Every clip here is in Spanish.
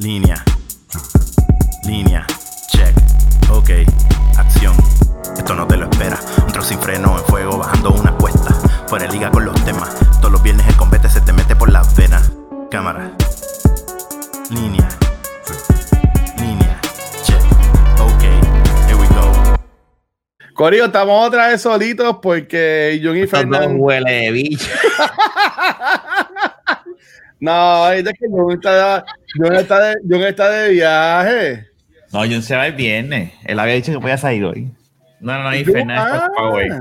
Línea. Línea. Check. Ok. Acción. Esto no te lo espera. Un trozo sin freno en fuego bajando una cuesta. Fuera de liga con los temas. Todos los viernes el combate se te mete por las venas. Cámara. Línea. Línea. Check. Ok. Here we go. Corillo, estamos otra vez solitos porque Jun y Fernando. huele de bicho. No, es que Jun está, Jun está, de, está de viaje. No, Jun se va el viernes. Él había dicho que podía salir hoy. No, no, no, y Fernández ah.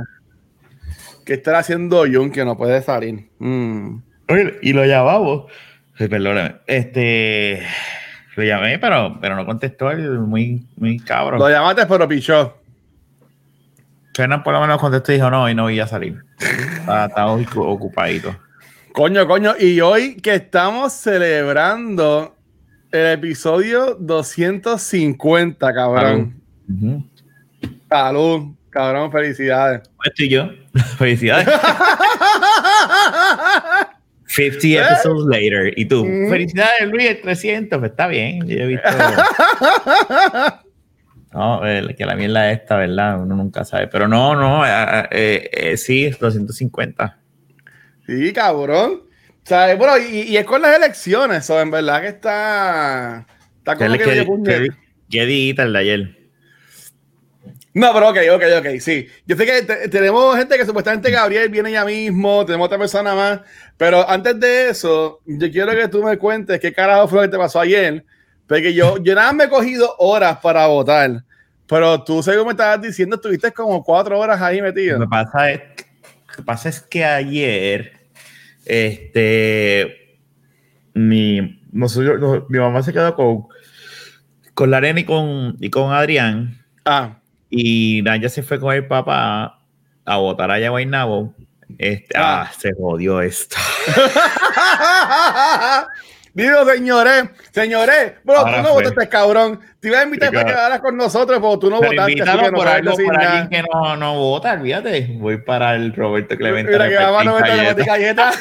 ¿Qué estará haciendo Jun que no puede salir? Mm. Oye, Y lo llamamos. Perdóname. Este. Lo llamé, pero, pero no contestó. Muy, muy cabrón. Lo llamaste, pero pichó. Fernández por lo menos contestó y dijo no, y no voy a salir. Estaba, estaba ocu- ocupadito. Coño, coño. Y hoy que estamos celebrando el episodio 250, cabrón. Salud, cabrón, felicidades. Esto y yo. Felicidades. 50 episodes later. Y tú, Mm. felicidades, Luis, el 300. Pues está bien. Yo he visto. No, eh, que la mierda esta, ¿verdad? Uno nunca sabe. Pero no, no, eh, eh, eh, sí, 250. Sí, cabrón. O sea, bueno, y, y es con las elecciones, so, en verdad que está. Está como ¿Qué, que qué, medio puñet. qué, el de ayer? No, pero ok, ok, ok, sí. Yo sé que te- tenemos gente que supuestamente Gabriel viene ya mismo, tenemos otra persona más, pero antes de eso, yo quiero que tú me cuentes qué carajo fue lo que te pasó ayer, porque yo, yo nada más me he cogido horas para votar, pero tú, según me estabas diciendo, estuviste como cuatro horas ahí Lo metido. que pasa es, lo que pasa es que ayer, este, mi, nosotros- no, mi mamá se quedó con, con y con, y con Adrián, Ah, y Naya se fue con el papá a votar allá a Guaynabo. Este, Ah. ah, se jodió esto. Digo, señores, señores, pero Ahora tú no fue. votaste, cabrón. Te iba a invitar para que hablaras con nosotros, pero tú no Pero votaste. así que no por algo, por alguien que no, no vota, olvídate. Voy para el Roberto Clemente. Mira que mamá no me galleta.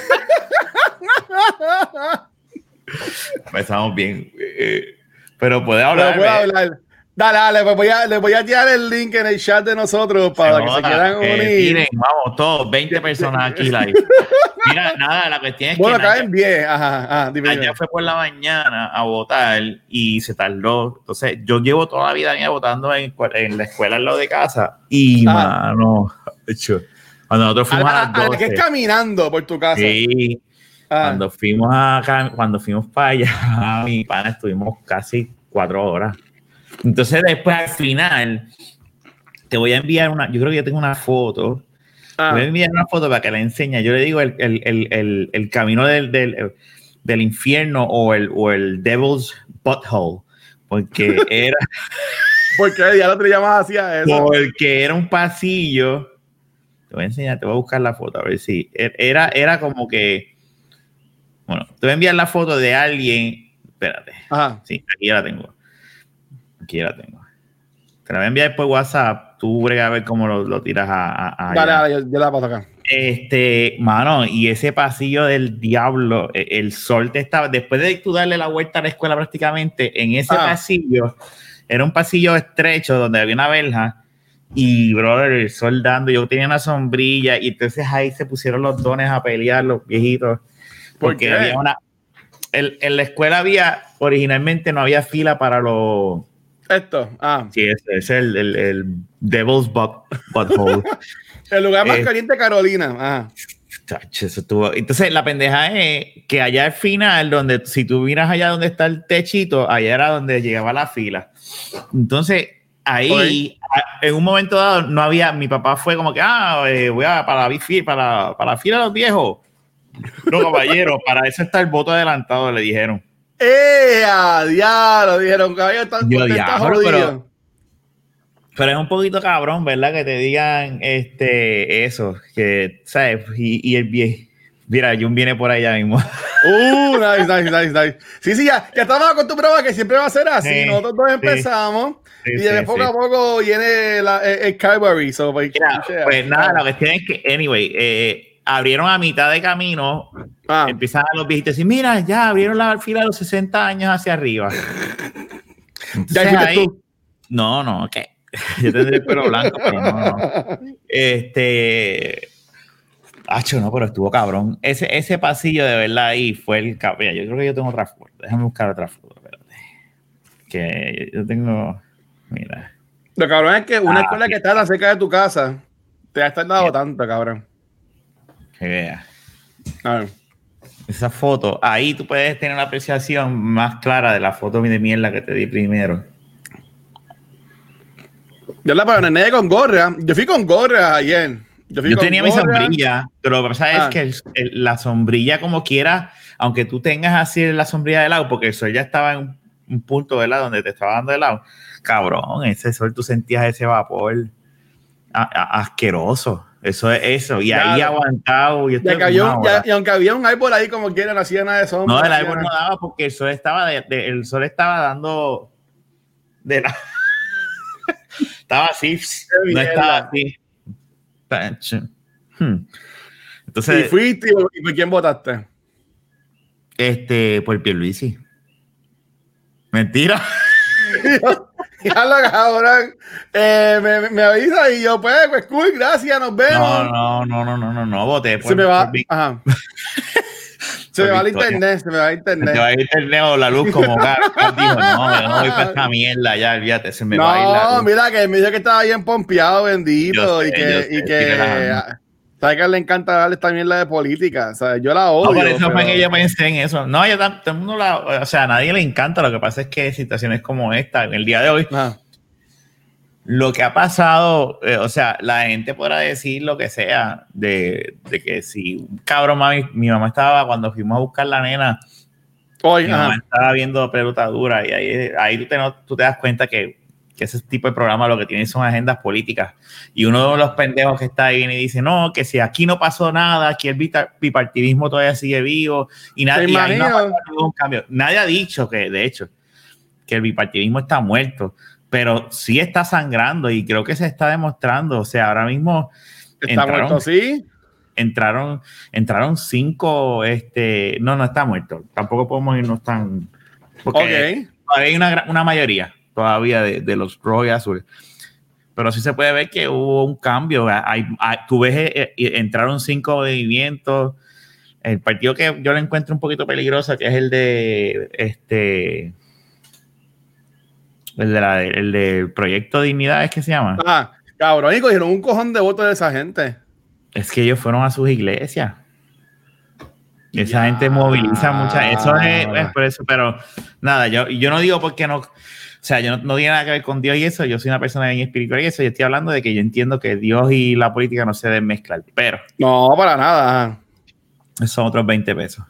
Empezamos bien. eh, pero puede Pero hablar. puedo hablar. Dale, dale, pues voy a, les voy a tirar el link en el chat de nosotros para que se quieran unir. Miren, vamos, todos, 20 personas aquí live. Mira, nada, la cuestión es bueno, que caen 10. Ajá, ajá, dime, dime. Naya fue por la mañana a votar y se tardó. Entonces, yo llevo toda la vida mía votando en, en la escuela al lado de casa. Y, Ah. mano, hecho, cuando nosotros A fuimos a, la, las a la que 12, es caminando por tu casa. sí, Ah, cuando fuimos acá, cuando fuimos para allá, mi pana, estuvimos casi cuatro horas. Entonces, después al final, te voy a enviar una, yo creo que yo tengo una foto. ah. Te voy a enviar una foto para que la enseñe. Yo le digo el, el, el, el, camino del, del, del infierno o el, o el Devil's Butthole, porque era, Porque ya lo te llamas así a eso. porque era un pasillo. Te voy a enseñar, te voy a buscar la foto, a ver si. e, Era, era como que. Bueno, te voy a enviar la foto de alguien. Espérate. Ajá. Sí, aquí ya la tengo. Aquí la tengo. Te la voy a enviar por WhatsApp. Tú brega a ver cómo lo, lo tiras a. a- a Dale, dale, yo, yo la paso acá. Este, mano, y ese pasillo del diablo, e- el sol te estaba, después de tú darle la vuelta a la escuela prácticamente, en ese Ah. pasillo, era un pasillo estrecho donde había una verja, y brother, el sol dando, yo tenía una sombrilla, y entonces ahí se pusieron los dones a pelear, los viejitos, ¿Por porque había una, el- en la escuela había, originalmente no había fila para los, Esto. Ah. sí, ese es el, el, el Devil's Butt, Butthole. El lugar más Eh. caliente de Carolina. Estuvo- Entonces, la pendeja es que allá al final, donde si tú miras allá donde está el techito, allá era donde llegaba la fila. Entonces, ahí, a- en un momento dado, no había. Mi papá fue como que, ah, eh, voy a para para, para la fila de los viejos. No, caballero, para eso está el voto adelantado, le dijeron. ¡Eh! diablo! Dijeron que había tan Yo, está jodido. pero- Pero es un poquito cabrón, ¿verdad? Que te digan este, eso, que, ¿sabes? Y, y el viejo. Mira, Jun viene por allá mismo. Uh, nice, nice, nice, nice. Sí, sí, ya, ya estamos acostumbrados a que siempre va a ser así. Sí, Nosotros dos empezamos Sí, y sí, de poco sí. a poco viene la, el, el Calvary. So, pues, Mira, yeah, pues nada, yeah. la cuestión es que, anyway, eh, abrieron a mitad de camino, Ah. empiezan a los viejitos decir, mira, ya abrieron la fila de los 60 años hacia arriba. Entonces, Ya fuiste ahí- tú. no, no, que yo tendré el pelo blanco, pero no, no. Este. Hacho, no, pero estuvo cabrón. Ese, ese pasillo de verdad ahí fue el cabrón. Yo creo que yo tengo otra foto. Déjame buscar otra foto, espérate. Que yo tengo. Mira. Lo cabrón es que una Ah, escuela que está cerca de tu casa te ha estado dando tanto, cabrón. Que vea. A ver. Esa foto. Ahí tú puedes tener una apreciación más clara de la foto de mierda que te di primero. Yo la para nene con gorra. Yo fui con gorra ayer. Yo, fui Yo con tenía mi sombrilla, pero lo que pasa Ah. es que el- el- la sombrilla, como quiera, aunque tú tengas así la sombrilla de lado, porque el sol ya estaba en un, un punto de lado donde te estaba dando de lado, cabrón, ese sol tú sentías ese vapor a- a- asqueroso. Eso es eso. Y ahí aguantado. Ya- y aunque había un árbol ahí como quiera, no hacía nada de sombra. No, el árbol no daba porque el sol estaba de, de- el sol estaba dando de la estaba así, no estaba así. Hmm. Y Entonces, fuiste y por quién votaste. este, por Pierluisi. Mentira. Ya lo cabrón. Eh, me, me- me avisa y yo, pues, pues cool, gracias, nos vemos. No, no, no, no, no, no, no, voté por, se me va. Ajá. se me va el internet, se me va el Se internet. te va a ir el internet o la luz como Carlos dijo, no, no voy para esta mierda ya, olvídate, se me va a ir la No, mira que me dijo que estaba bien pompeado, bendito. Sé, y que, y que. ¿Sabes que le encanta darle esta mierda de política? O sea, yo la No, odio. por eso fue pero- que yo pensé en eso. No, yo todo el mundo la, o sea, a nadie le encanta. Lo que pasa es que situaciones como esta, en el día de hoy, Ajá. lo que ha pasado, eh, o sea, la gente podrá decir lo que sea de, de que si un cabrón mami, mi mamá estaba cuando fuimos a buscar la nena, Hoy, mi mamá estaba viendo pelotadura y ahí, ahí tú, te, no- tú te das cuenta que, que ese tipo de programas lo que tienen son agendas políticas. Y uno de los pendejos que está ahí viene y dice, no, que si aquí no pasó nada, aquí el bipartidismo todavía sigue vivo y nadie, Te y ahí no ha pasado ningún cambio. Nadie ha dicho que, de hecho, que el bipartidismo está muerto, pero sí está sangrando y creo que se está demostrando. O sea, ahora mismo Está entraron- muerto, sí. entraron, entraron cinco, este, no, no está muerto. Tampoco podemos irnos tan... Porque Ok. todavía hay una, una mayoría todavía de, de los rojos y azules. Pero sí se puede ver que hubo un cambio. Hay, hay- tú ves, eh, eh, entraron cinco movimientos. El partido que yo le encuentro un poquito peligroso, que es el de este. El, de la, el del proyecto Dignidad, ¿es que se llama? Ah, cabrón, y cogieron un cojón de votos de esa gente. Es que ellos fueron a sus iglesias. Esa Ya. gente moviliza mucha. Eso es, es por eso, pero nada, yo, yo no digo porque no. O sea, yo no, no tiene nada que ver con Dios y eso. Yo soy una persona bien espiritual y eso. Yo estoy hablando de que yo entiendo que Dios y la política no se deben mezclar, pero No, para nada. son otros 20 pesos.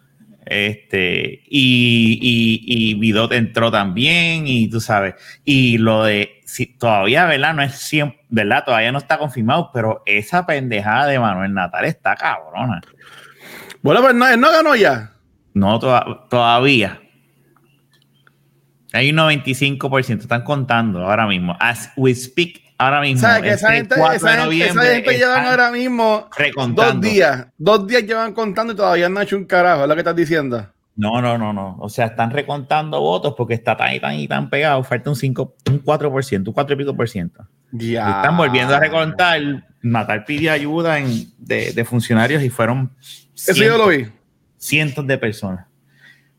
Este, y, y, y entró también, y tú sabes, y lo de, si, todavía, ¿verdad? No es 100, ¿verdad? Todavía no está confirmado, pero esa pendejada de Manuel Natal está cabrona. Bueno, pues no, no ganó ya. No, toda- todavía. Hay un 95%, están contando ahora mismo. As we speak, ahora mismo. sea, que esa este gente, 4 esa gente, esa noviembre gente llevan ahora mismo recontando. dos días. Dos días llevan contando y todavía no han hecho un carajo. Es lo que estás diciendo. No, no, no, no. O sea, están recontando votos porque está tan y tan y tan pegado. Falta un 5, un 4%, un 4 y pico por ciento. Ya. Están volviendo a recontar. Matar pidió ayuda en- de, de funcionarios y fueron Eso yo lo vi. cientos de personas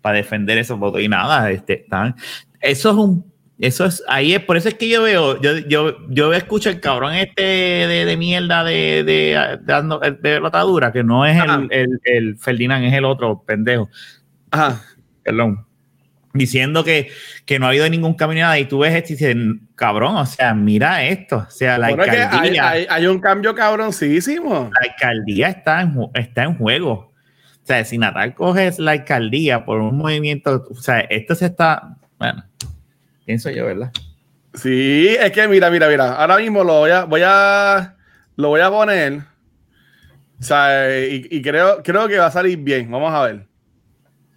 para defender esos votos y nada, este, están, eso es un, eso es, ahí es, por eso es que yo veo, yo, yo, yo escucho el cabrón este de, de mierda de, de, dando- de lotadura, que no es el, el, el Ferdinand, es el otro pendejo, Ajá. perdón, diciendo que, que no ha habido ningún cambio ni nada, y tú ves esto y dices, cabrón, o sea, mira esto, o sea, la Bueno, es que hay, alcaldía, hay- hay un cambio cabroncísimo. la alcaldía está en, está en juego. O sea, si Natal coge la alcaldía por un movimiento, o sea, esto se está, bueno, pienso yo, ¿verdad? Sí, es que mira, mira, mira. Ahora mismo lo voy a, voy a, lo voy a poner. O sea, y, creo, creo que va a salir bien. Vamos a ver.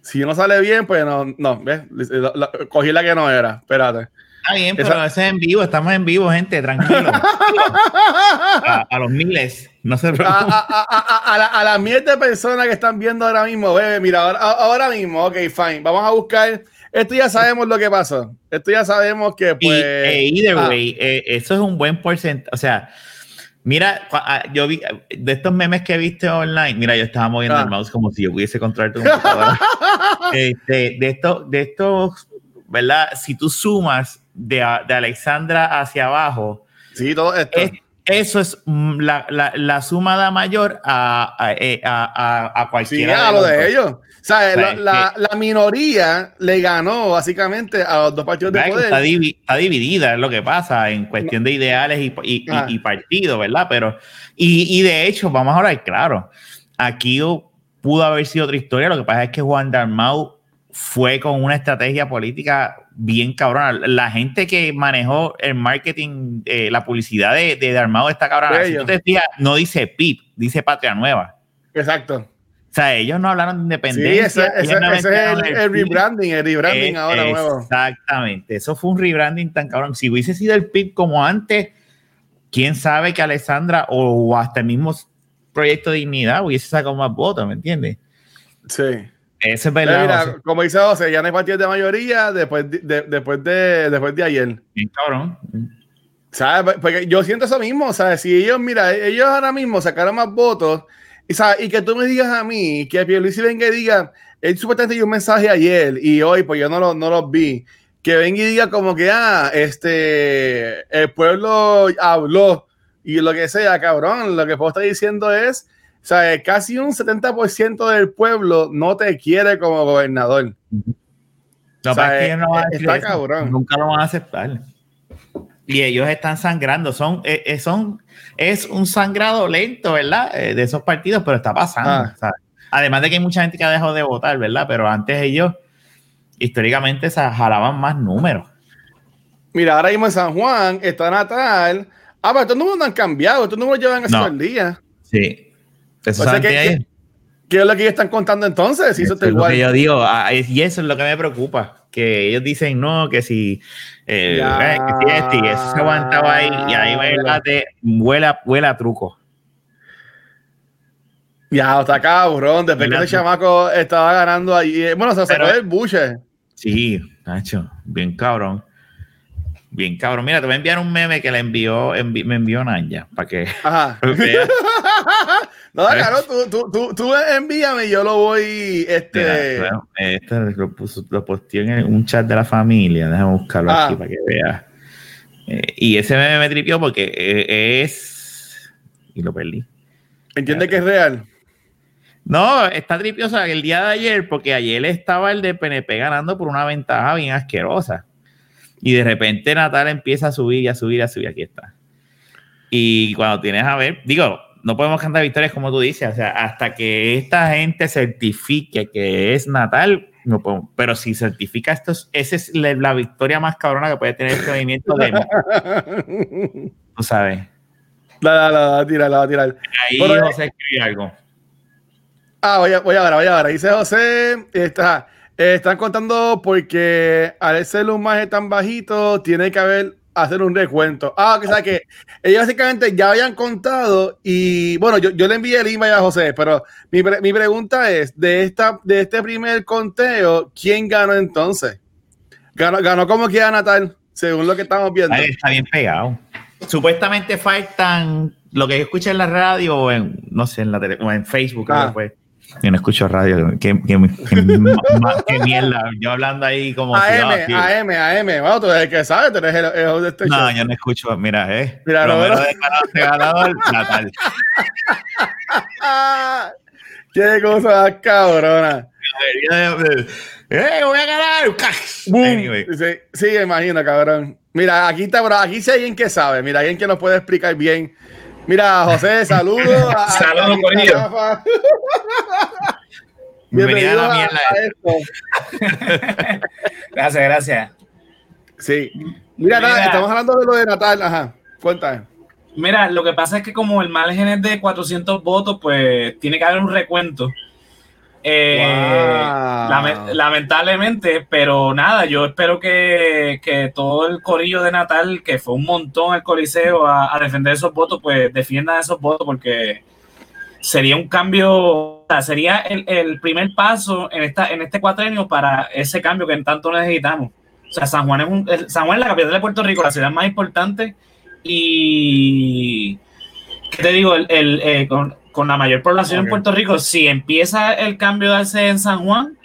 Si no sale bien, pues no, no, ¿ves? Cogí la que no era. Espérate. Está bien, pero a veces en vivo, estamos en vivo, gente, tranquilo. a, los miles, no se preocupen. A, a, a, las miles de personas que están viendo ahora mismo, bebé, mira, ahora, mismo, ok, fine, vamos a buscar. Esto ya sabemos lo que pasó. Esto ya sabemos que, pues. Y, either ah. way, eh, eso es un buen porcentaje. O sea, Mira, ah, yo vi de estos memes que viste online, mira, yo estaba moviendo el ah. mouse como si yo pudiese controlar tu computadora. este, de estos, de estos, ¿verdad? Si tú sumas de, de Alexandra hacia abajo, sí, todo esto. eso es mm, la, la, la sumada mayor a, a, eh, a, a cualquiera. Sí, a lo de ellos. O sea, la, la, minoría le ganó básicamente a los dos partidos de poder. Está, dividida, es lo que pasa en cuestión de ideales y, y, y, partidos, ¿verdad? Pero, y, y, de hecho, vamos a hablar claro, aquí pudo haber sido otra historia, lo que pasa es que Juan Dalmau fue con una estrategia política bien cabrona. La gente que manejó el marketing, eh, la publicidad de, de Dalmau está cabrona. Si decía, no dice PIP, dice Patria Nueva. Exacto. O sea, ellos no hablaron de independencia. Sí, ese, es el, rebranding, el rebranding ahora nuevo. Exactamente, eso fue un rebranding tan cabrón. Si hubiese sido el PIB como antes, quién sabe que Alessandra o hasta el mismo Proyecto de Dignidad hubiese sacado más votos, ¿me entiendes? Sí. Ese es verdad. Mira, como dice José, ya no hay partido de mayoría después de, después de, después de ayer. Bien cabrón. ¿Sabes? Porque yo siento eso mismo, ¿sabes? Si ellos, mira, ellos ahora mismo sacaron más votos y, y que tú me digas a mí, que Pierluisi venga y diga, él supuestamente dio un mensaje ayer y hoy, pues yo no lo, no los vi, que venga y diga como que, ah, este, el pueblo habló y lo que sea, cabrón, lo que puedo estar diciendo es, o sea, casi un 70% del pueblo no te quiere como gobernador. No, o sea, no está cabrón. Nunca lo van a aceptar. Y ellos están sangrando, son, eh, eh, son es un sangrado lento, ¿verdad? Eh, de esos partidos, pero está pasando. Ah. Además de que hay mucha gente que ha dejado de votar, ¿verdad? Pero antes ellos históricamente se jalaban más números. Mira, ahora mismo en San Juan está Natal. Ah, pero estos números no han cambiado, estos números llevan así no. el día. Sí. Eso o sea, ¿qué, ¿qué, es lo que ellos están contando entonces? Si eso, está igual. Lo que yo digo, ah, y eso es lo que me preocupa. Que ellos dicen, no, que si eh, y eso se aguantaba ahí y ahí va el vuela, vuela truco. Ya, está cabrón. Después que el chamaco estaba ganando ahí. Eh, bueno, se sacó el buche. Sí, Nacho, bien cabrón. Bien cabrón. Mira, te voy a enviar un meme que le envió, me envió Nanya para que. Ajá. no, claro, tú, tú, tú, tú, envíame y yo lo voy. Este. Este lo, puso, lo posteó en un chat de la familia. Déjame buscarlo ah. aquí para que veas. Eh, y ese meme me tripió porque eh, es. Y lo perdí. ¿Entiende que es real? No, está tripiosa el día de ayer, porque ayer estaba el de PNP ganando por una ventaja bien asquerosa. Y de repente Natal empieza a subir y a subir y a subir. Aquí está. Y cuando tienes a ver, digo, no podemos cantar victorias como tú dices, o sea, hasta que esta gente certifique que es Natal, no podemos. Pero si certifica esto, esa es la, victoria más cabrona que puede tener este movimiento de. tú sabes. La, la, la, tira, la, tirar. Ahí José escribe algo. Ah, voy a, voy a ver, voy a ver. Dice José, está. Eh, están contando porque al ser un maje tan bajito, tiene que haber hacer un recuento. Ah, que sea que ellos básicamente ya habían contado y bueno, yo, yo le envié el email a José, pero mi, mi, pregunta es, de, esta, de este primer conteo, ¿quién ganó entonces? Ganó, ganó como que Natal, según lo que estamos viendo. Ahí está bien pegado. Supuestamente faltan lo que yo escuché en la radio o en, no sé, en la tele, o en Facebook, ah. pues, yo no escucho radio. ¿Qué, qué, qué, mierda. Yo hablando ahí como. AM, si, AM, AM. Bueno, tú eres el que sabes, tú eres el, el de este No, yo no escucho. Mira, eh. Mira, no, de ganador, Natal. Qué cosa cabrona. ¡Eh, voy a ganar! Anyway. Sí, sí, imagino, cabrón. Mira, aquí está, bro. Aquí sí hay alguien que sabe. Mira, alguien que nos puede explicar bien Mira, José, saludos. saludos, Corillo. Bienvenido a la mierda. gracias, gracias. Sí. Mira, Mira, estamos hablando de lo de Natal. Ajá, cuéntame. Mira, lo que pasa es que como el margen es de 400 votos, pues tiene que haber un recuento. Eh, lamentablemente, pero nada, yo espero que, todo el corillo de Natal, que fue un montón el Coliseo a, defender esos votos, pues defiendan esos votos porque sería un cambio, sería el, primer paso en, esta, en este cuatrenio para ese cambio que en tanto necesitamos. O sea, San Juan es, un, San Juan es la capital de Puerto Rico, la ciudad más importante y, ¿qué te digo? El, eh, con la mayor población en Puerto Rico, si empieza el cambio de darse en San Juan,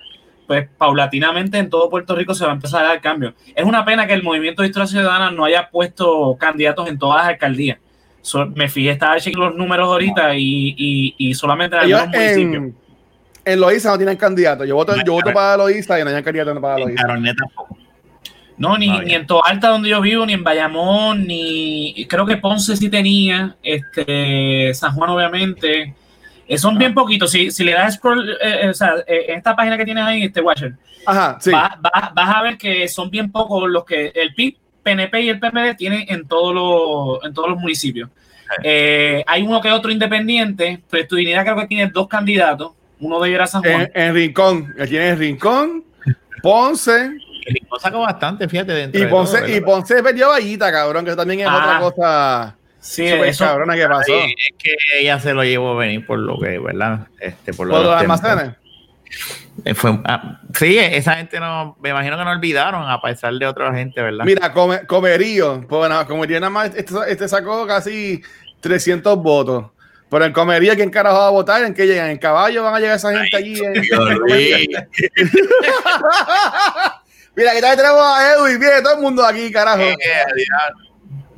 pues paulatinamente en todo Puerto Rico se va a empezar a dar cambio. Es una pena que el Movimiento de Historia Ciudadana no haya puesto candidatos en todas las alcaldías. me fijé, estaba chequeando los números ahorita y, y, solamente en algunos municipios. En Loíza no tienen candidato. Yo voto, yo voto para Loíza y no hay candidato para Loíza. No, ni, ni, en Toalta donde yo vivo, ni en Bayamón, ni creo que Ponce sí tenía, este, San Juan obviamente. Eh, son bien ah. poquitos. Si, si le das scroll, eh, eh, o sea, en esta página que tienes ahí, este Watcher, Ajá, sí. vas a ver que son bien pocos los que el PIB, PNP y el PPD tienen en, todos los, en todos los municipios. hay uno que otro independiente, pero tu dignidad creo que tiene dos candidatos. Uno de ellos era San Juan. En, Rincón, aquí tiene Rincón, Ponce, el sacó bastante, fíjate, dentro y Ponce, de y Ponce perdió Vallita, cabrón, que también es otra ah. cosa sí, eso, cabrona que pasó. es que ella se lo llevó a venir por lo que, ¿verdad? Este, por, lo los almacenes. Eh, fue, ah, sí, esa gente no, me imagino que no olvidaron, a pesar de otra gente, ¿verdad? Mira, come, Comerío, pues bueno, Comerío nada más, este, este, sacó casi 300 votos. Pero en Comería, ¿quién carajo va a votar? ¿En qué llegan? ¿En caballo van a llegar esa gente allí? En, Mira, aquí también tenemos a Edwin, viene todo el mundo aquí, carajo.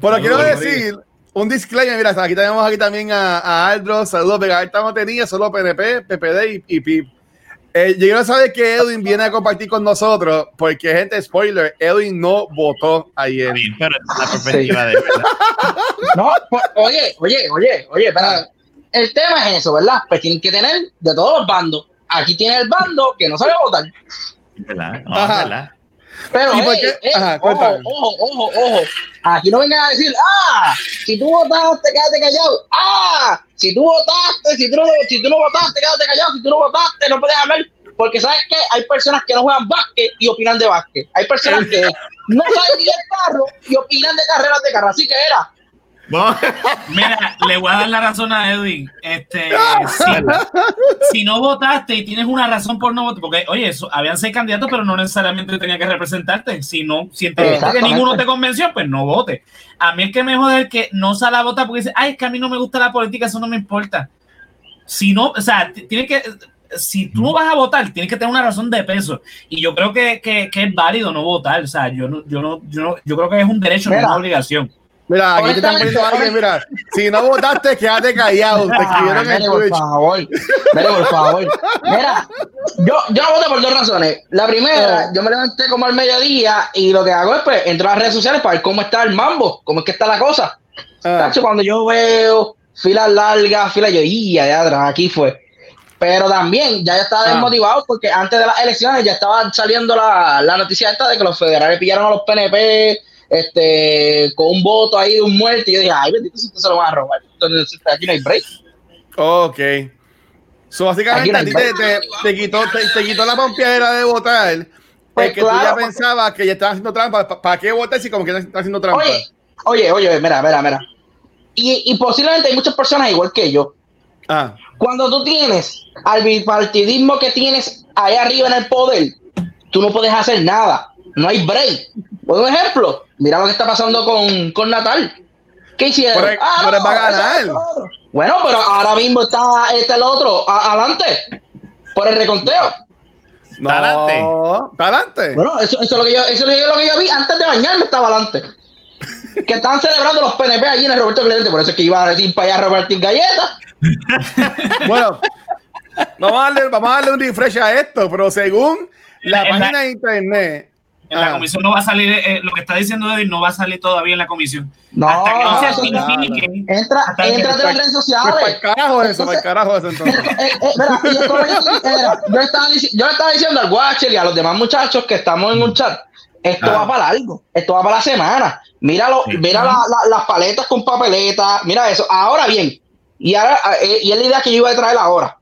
Pero quiero decir, un disclaimer, mira, aquí tenemos aquí también a, a Aldro, saludos, Vega estamos tenía solo PNP, PPD y, PIP. Eh, yo quiero saber que Edwin viene a compartir con nosotros, porque gente, spoiler, Edwin no votó ayer. pero la perspectiva de No, pues, oye, oye, oye, oye, espera. El tema es eso, ¿verdad? Pues tienen que tener de todos los bandos. Aquí tiene el bando que no sabe votar. ¿Verdad? No, ¿verdad? Pero, ojo, ojo, ojo, ojo. Aquí no vengan a decir, ah, si tú votaste, quédate callado. Ah, si tú votaste, si tú no, si tú no votaste, quédate callado. Si tú no votaste, no puedes hablar. Porque sabes que hay personas que no juegan básquet y opinan de básquet. Hay personas que no saben ni el carro y opinan de carreras de carro. Así que era, Mira, le voy a dar la razón a Edwin. Este, si, no votaste y tienes una razón por no votar, porque oye, eso, habían seis candidatos, pero no necesariamente tenía que representarte. Si no, si que ninguno te convenció, pues no vote. A mí es que me jode el que no sale a votar porque dice, ay, es que a mí no me gusta la política, eso no me importa. Si no, o sea, tiene que, si tú no vas a votar, tienes que tener una razón de peso. Y yo creo que, que, es válido no votar. O sea, yo no, yo no, yo, yo creo que es un derecho, no es una obligación. Mira, aquí te están poniendo alguien, mira, si no votaste, quédate callado. Te escribieron en Por favor, mire, por favor. Mira, yo, yo no voté por dos razones. La primera, oh. yo me levanté como al mediodía y lo que hago es pues entro a las redes sociales para ver cómo está el mambo, cómo es que está la cosa. Ah. cuando yo veo filas largas, filas, yo, y allá atrás, aquí fue. Pero también ya estaba ah. desmotivado porque antes de las elecciones ya estaba saliendo la, la noticia esta de que los federales pillaron a los PNP este, con un voto ahí de un muerto. Y yo dije, ay, bendito, si se lo van a robar. Entonces, aquí no hay break. Ok. So, básicamente a ti te, te, quitó, te, quitó la pompiadera de votar. Pues porque tú ya pensabas que ya estaba haciendo trampa. ¿Para qué votar si como que está haciendo trampa? Oye, oye, oye, mira, mira, mira. Y, y posiblemente hay muchas personas igual que yo. Ah. Cuando tú tienes al bipartidismo que tienes ahí arriba en el poder, tú no puedes hacer nada. No hay break. Por ejemplo, mira lo que está pasando con, con Natal. ¿Qué hicieron? Pero, ah, va a ganar. Bueno, pero ahora mismo está este el otro, adelante, por el reconteo. No, adelante. adelante. Bueno, eso, eso, es lo que yo, eso es lo que yo vi antes de bañarme, estaba adelante. que estaban celebrando los PNP allí en el Roberto Clemente, por eso es que iba a decir para allá a repartir galletas. bueno, vamos a, darle, vamos a darle un refresh a esto, pero según la, página de internet, en la ah. comisión no va a salir, eh, lo que está diciendo David no va a salir todavía en la comisión. No, hasta que no, se signifique. Entra, entra de las redes sociales. Pues para carajo eso, para carajo eso entonces. Eh, eh, yo, estaba, yo le estaba diciendo al Watcher y a los demás muchachos que estamos en un chat, esto va ah. para algo, esto va para la semana. Míralo, mira la, las paletas con papeleta, mira eso. Ahora bien, y, ahora, y es la idea que yo iba a traer ahora.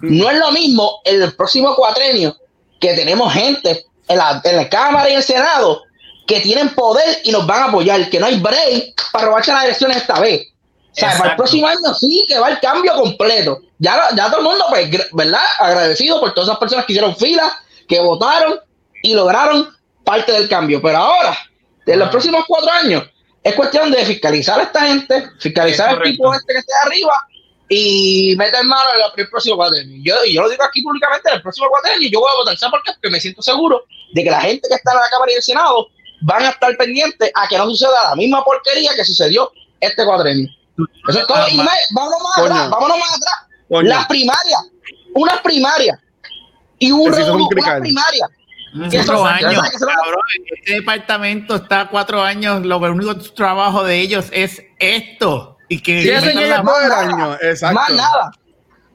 No es lo mismo en el próximo cuatrenio que tenemos gente en la, en la Cámara y el Senado que tienen poder y nos van a apoyar, que no hay break para robarse las elecciones esta vez. O sea, para el próximo año sí que va el cambio completo. Ya, ya todo el mundo, pues, ¿verdad? Agradecido por todas esas personas que hicieron fila, que votaron y lograron parte del cambio. Pero ahora, en los próximos cuatro años, es cuestión de fiscalizar a esta gente, fiscalizar al tipo este que esté arriba y meter mano en el próximo cuatrenio. Yo, yo lo digo aquí públicamente, en el próximo cuatrenio yo voy a votar. ¿Sabes por qué? Porque me siento seguro de que la gente que está en la Cámara y el Senado van a estar pendientes a que no suceda la misma porquería que sucedió este cuatrenio. Eso es todo. Y más, vámonos más Coño. atrás, vámonos más atrás. Coño. Las primarias, unas primarias y un revolú, unas primarias. Mm, ¿Qué Cuatro años, ¿sabes que eso no- cabrón. Este departamento está cuatro años. Lo único trabajo de ellos es esto. Y que Sí, todo el año. Exacto. Más nada.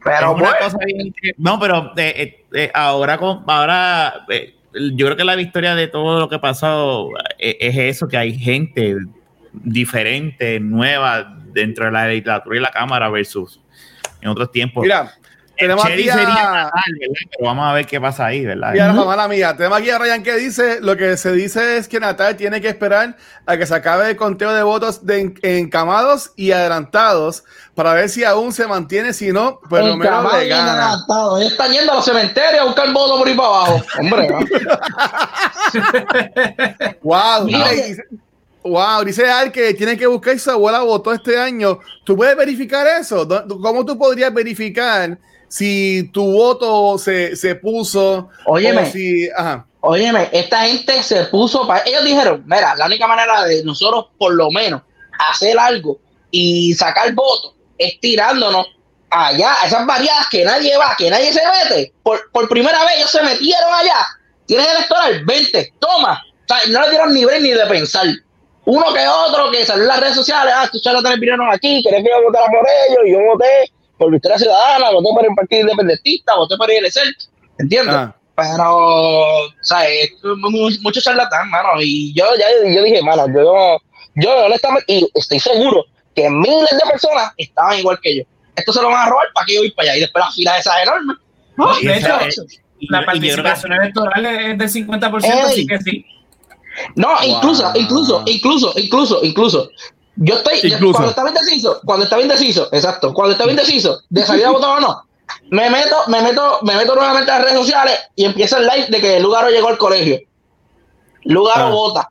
Pero pues, cosa increíble. No, pero eh, eh, eh, ahora, con, ahora eh, yo creo que la victoria de todo lo que ha pasado eh, es eso, que hay gente diferente, nueva dentro de la legislatura y la Cámara versus en otros tiempos. Mira, tenemos aquí a. Pero vamos a ver qué pasa ahí, ¿verdad? y a la mamá mía. Tenemos aquí a Ryan que dice, lo que se dice es que Natal tiene que esperar a que se acabe el conteo de votos de en- encamados y adelantados para ver si aún se mantiene, si no, pues lo menos le gana. Ellos están yendo a los cementerios a buscar votos por ahí para abajo. Hombre, ¿no? Wow, Mira, wow, dice Al que tiene que buscar si su abuela votó este año. ¿Tú puedes verificar eso? ¿Dó- ¿Cómo tú podrías verificar si tu voto se, se puso? Óyeme. si, ajá. Óyeme, esta gente se puso para. Ellos dijeron: Mira, la única manera de nosotros, por lo menos, hacer algo y sacar votos es tirándonos allá, a esas variadas que nadie va, que nadie se mete. Por, por primera vez ellos se metieron allá. Tienes electoral, 20, toma. O sea, no le dieron ni break ni de pensar. Uno que otro que salió en las redes sociales, ah, charlatanes vinieron aquí, querés que yo votara por ellos, y yo voté por Victoria Ciudadana, voté por el Partido Independentista, voté por ILC, ¿entiendes? Ah. Pero, o sea, es mu- mucho charlatán, mano. Y yo ya yo dije, mano, yo, yo honestamente, y estoy seguro que miles de personas estaban igual que yo. Esto se lo van a robar para que yo ir para allá. Y después las filas esas enormes. No, Y de hecho, es- la participación electoral es del 50%, Ey. así que sí. No, incluso, Wow. incluso, incluso, incluso, incluso. Yo estoy, yo- cuando estaba indeciso, cuando estaba indeciso, exacto, cuando estaba indeciso de salir a votar o no, me meto, me meto, me meto nuevamente a las redes sociales y empieza el live de que Lugaro llegó al colegio. Lugaro Ah. vota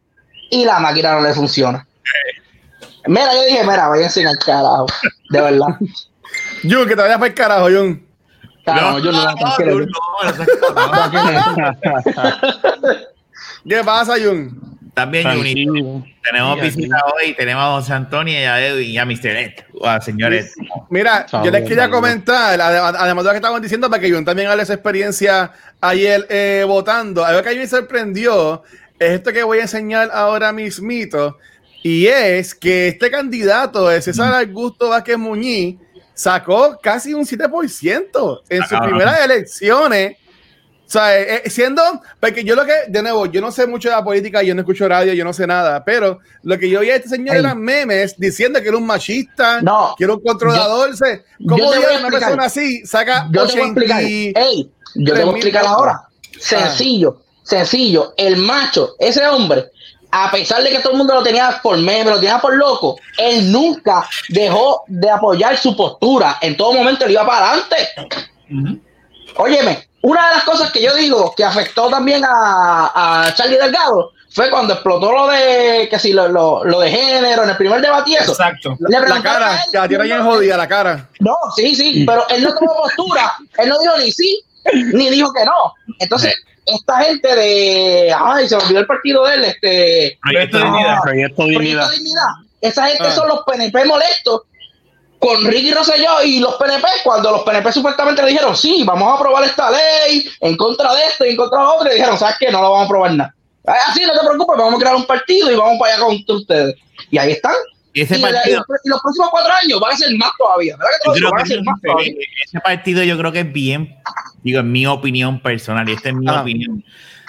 y la máquina no le funciona. Mira, yo dije, mira, váyanse al carajo, de verdad. Jun, que te vayas para el carajo, Jun. Carajo, yo no, no, tranquilo, no, no, no, no. ¿Qué pasa, Jun? También, Juni, Tranquilo. tenemos visita hoy, tenemos a José Antonio y a Edwin y a Mr. Ed, o a señores. Mira, yo les quería comentar, además, de lo que estaban diciendo, para que Jun también hable de esa experiencia ayer eh, votando. Algo que a mí me sorprendió es esto que voy a enseñar ahora mismito, y es que este candidato, de César Augusto Vázquez Muñiz, sacó casi un 7% en sus Ah, cabrón. primeras elecciones. O sea, eh, eh, siendo, porque yo lo que, de nuevo, yo no sé mucho de la política, yo no escucho radio, yo no sé nada, pero lo que yo vi a este señor eran memes diciendo que era un machista, No, que era un controlador. se- yo ¿Cómo a diablos una persona así saca Yo te voy a explicar. 80 Ey, yo te voy a 3.000 explicar ahora. Sencillo, sencillo. El macho, ese hombre, a pesar de que todo el mundo lo tenía por meme, lo tenía por loco, él nunca dejó de apoyar su postura. En todo momento él iba para adelante. Ujú. Óyeme, una de las cosas que yo digo que afectó también a, a Charlie Delgado fue cuando explotó lo de que si lo, lo, lo de género en el primer debate y eso. Exacto. Le La cara, él, que la tiene bien jodida, la cara. no, sí, sí, pero él no tomó postura. Él no dijo ni sí, ni dijo que no. Entonces, esta gente de. Ay, se me olvidó el partido de él, este. Proyecto de Ah, Dignidad. Proyecto Dignidad. Esa gente Ah. son los PNP molestos con Ricky Rosselló y los PNP, cuando los PNP supuestamente le dijeron, sí, vamos a aprobar esta ley en contra de esto y en contra de otro, y dijeron, ¿sabes qué? No lo vamos a aprobar nada. Ah, Así, no te preocupes, vamos a crear un partido y vamos para allá contra ustedes. Y ahí están. Y ese Y, la- y partido, los, y los próximos cuatro años van a ser más todavía. ¿Verdad que te yo lo digo? creo Van a que ser más todavía. ese partido yo creo que es bien, digo, en mi opinión personal, y esta es mi opinión.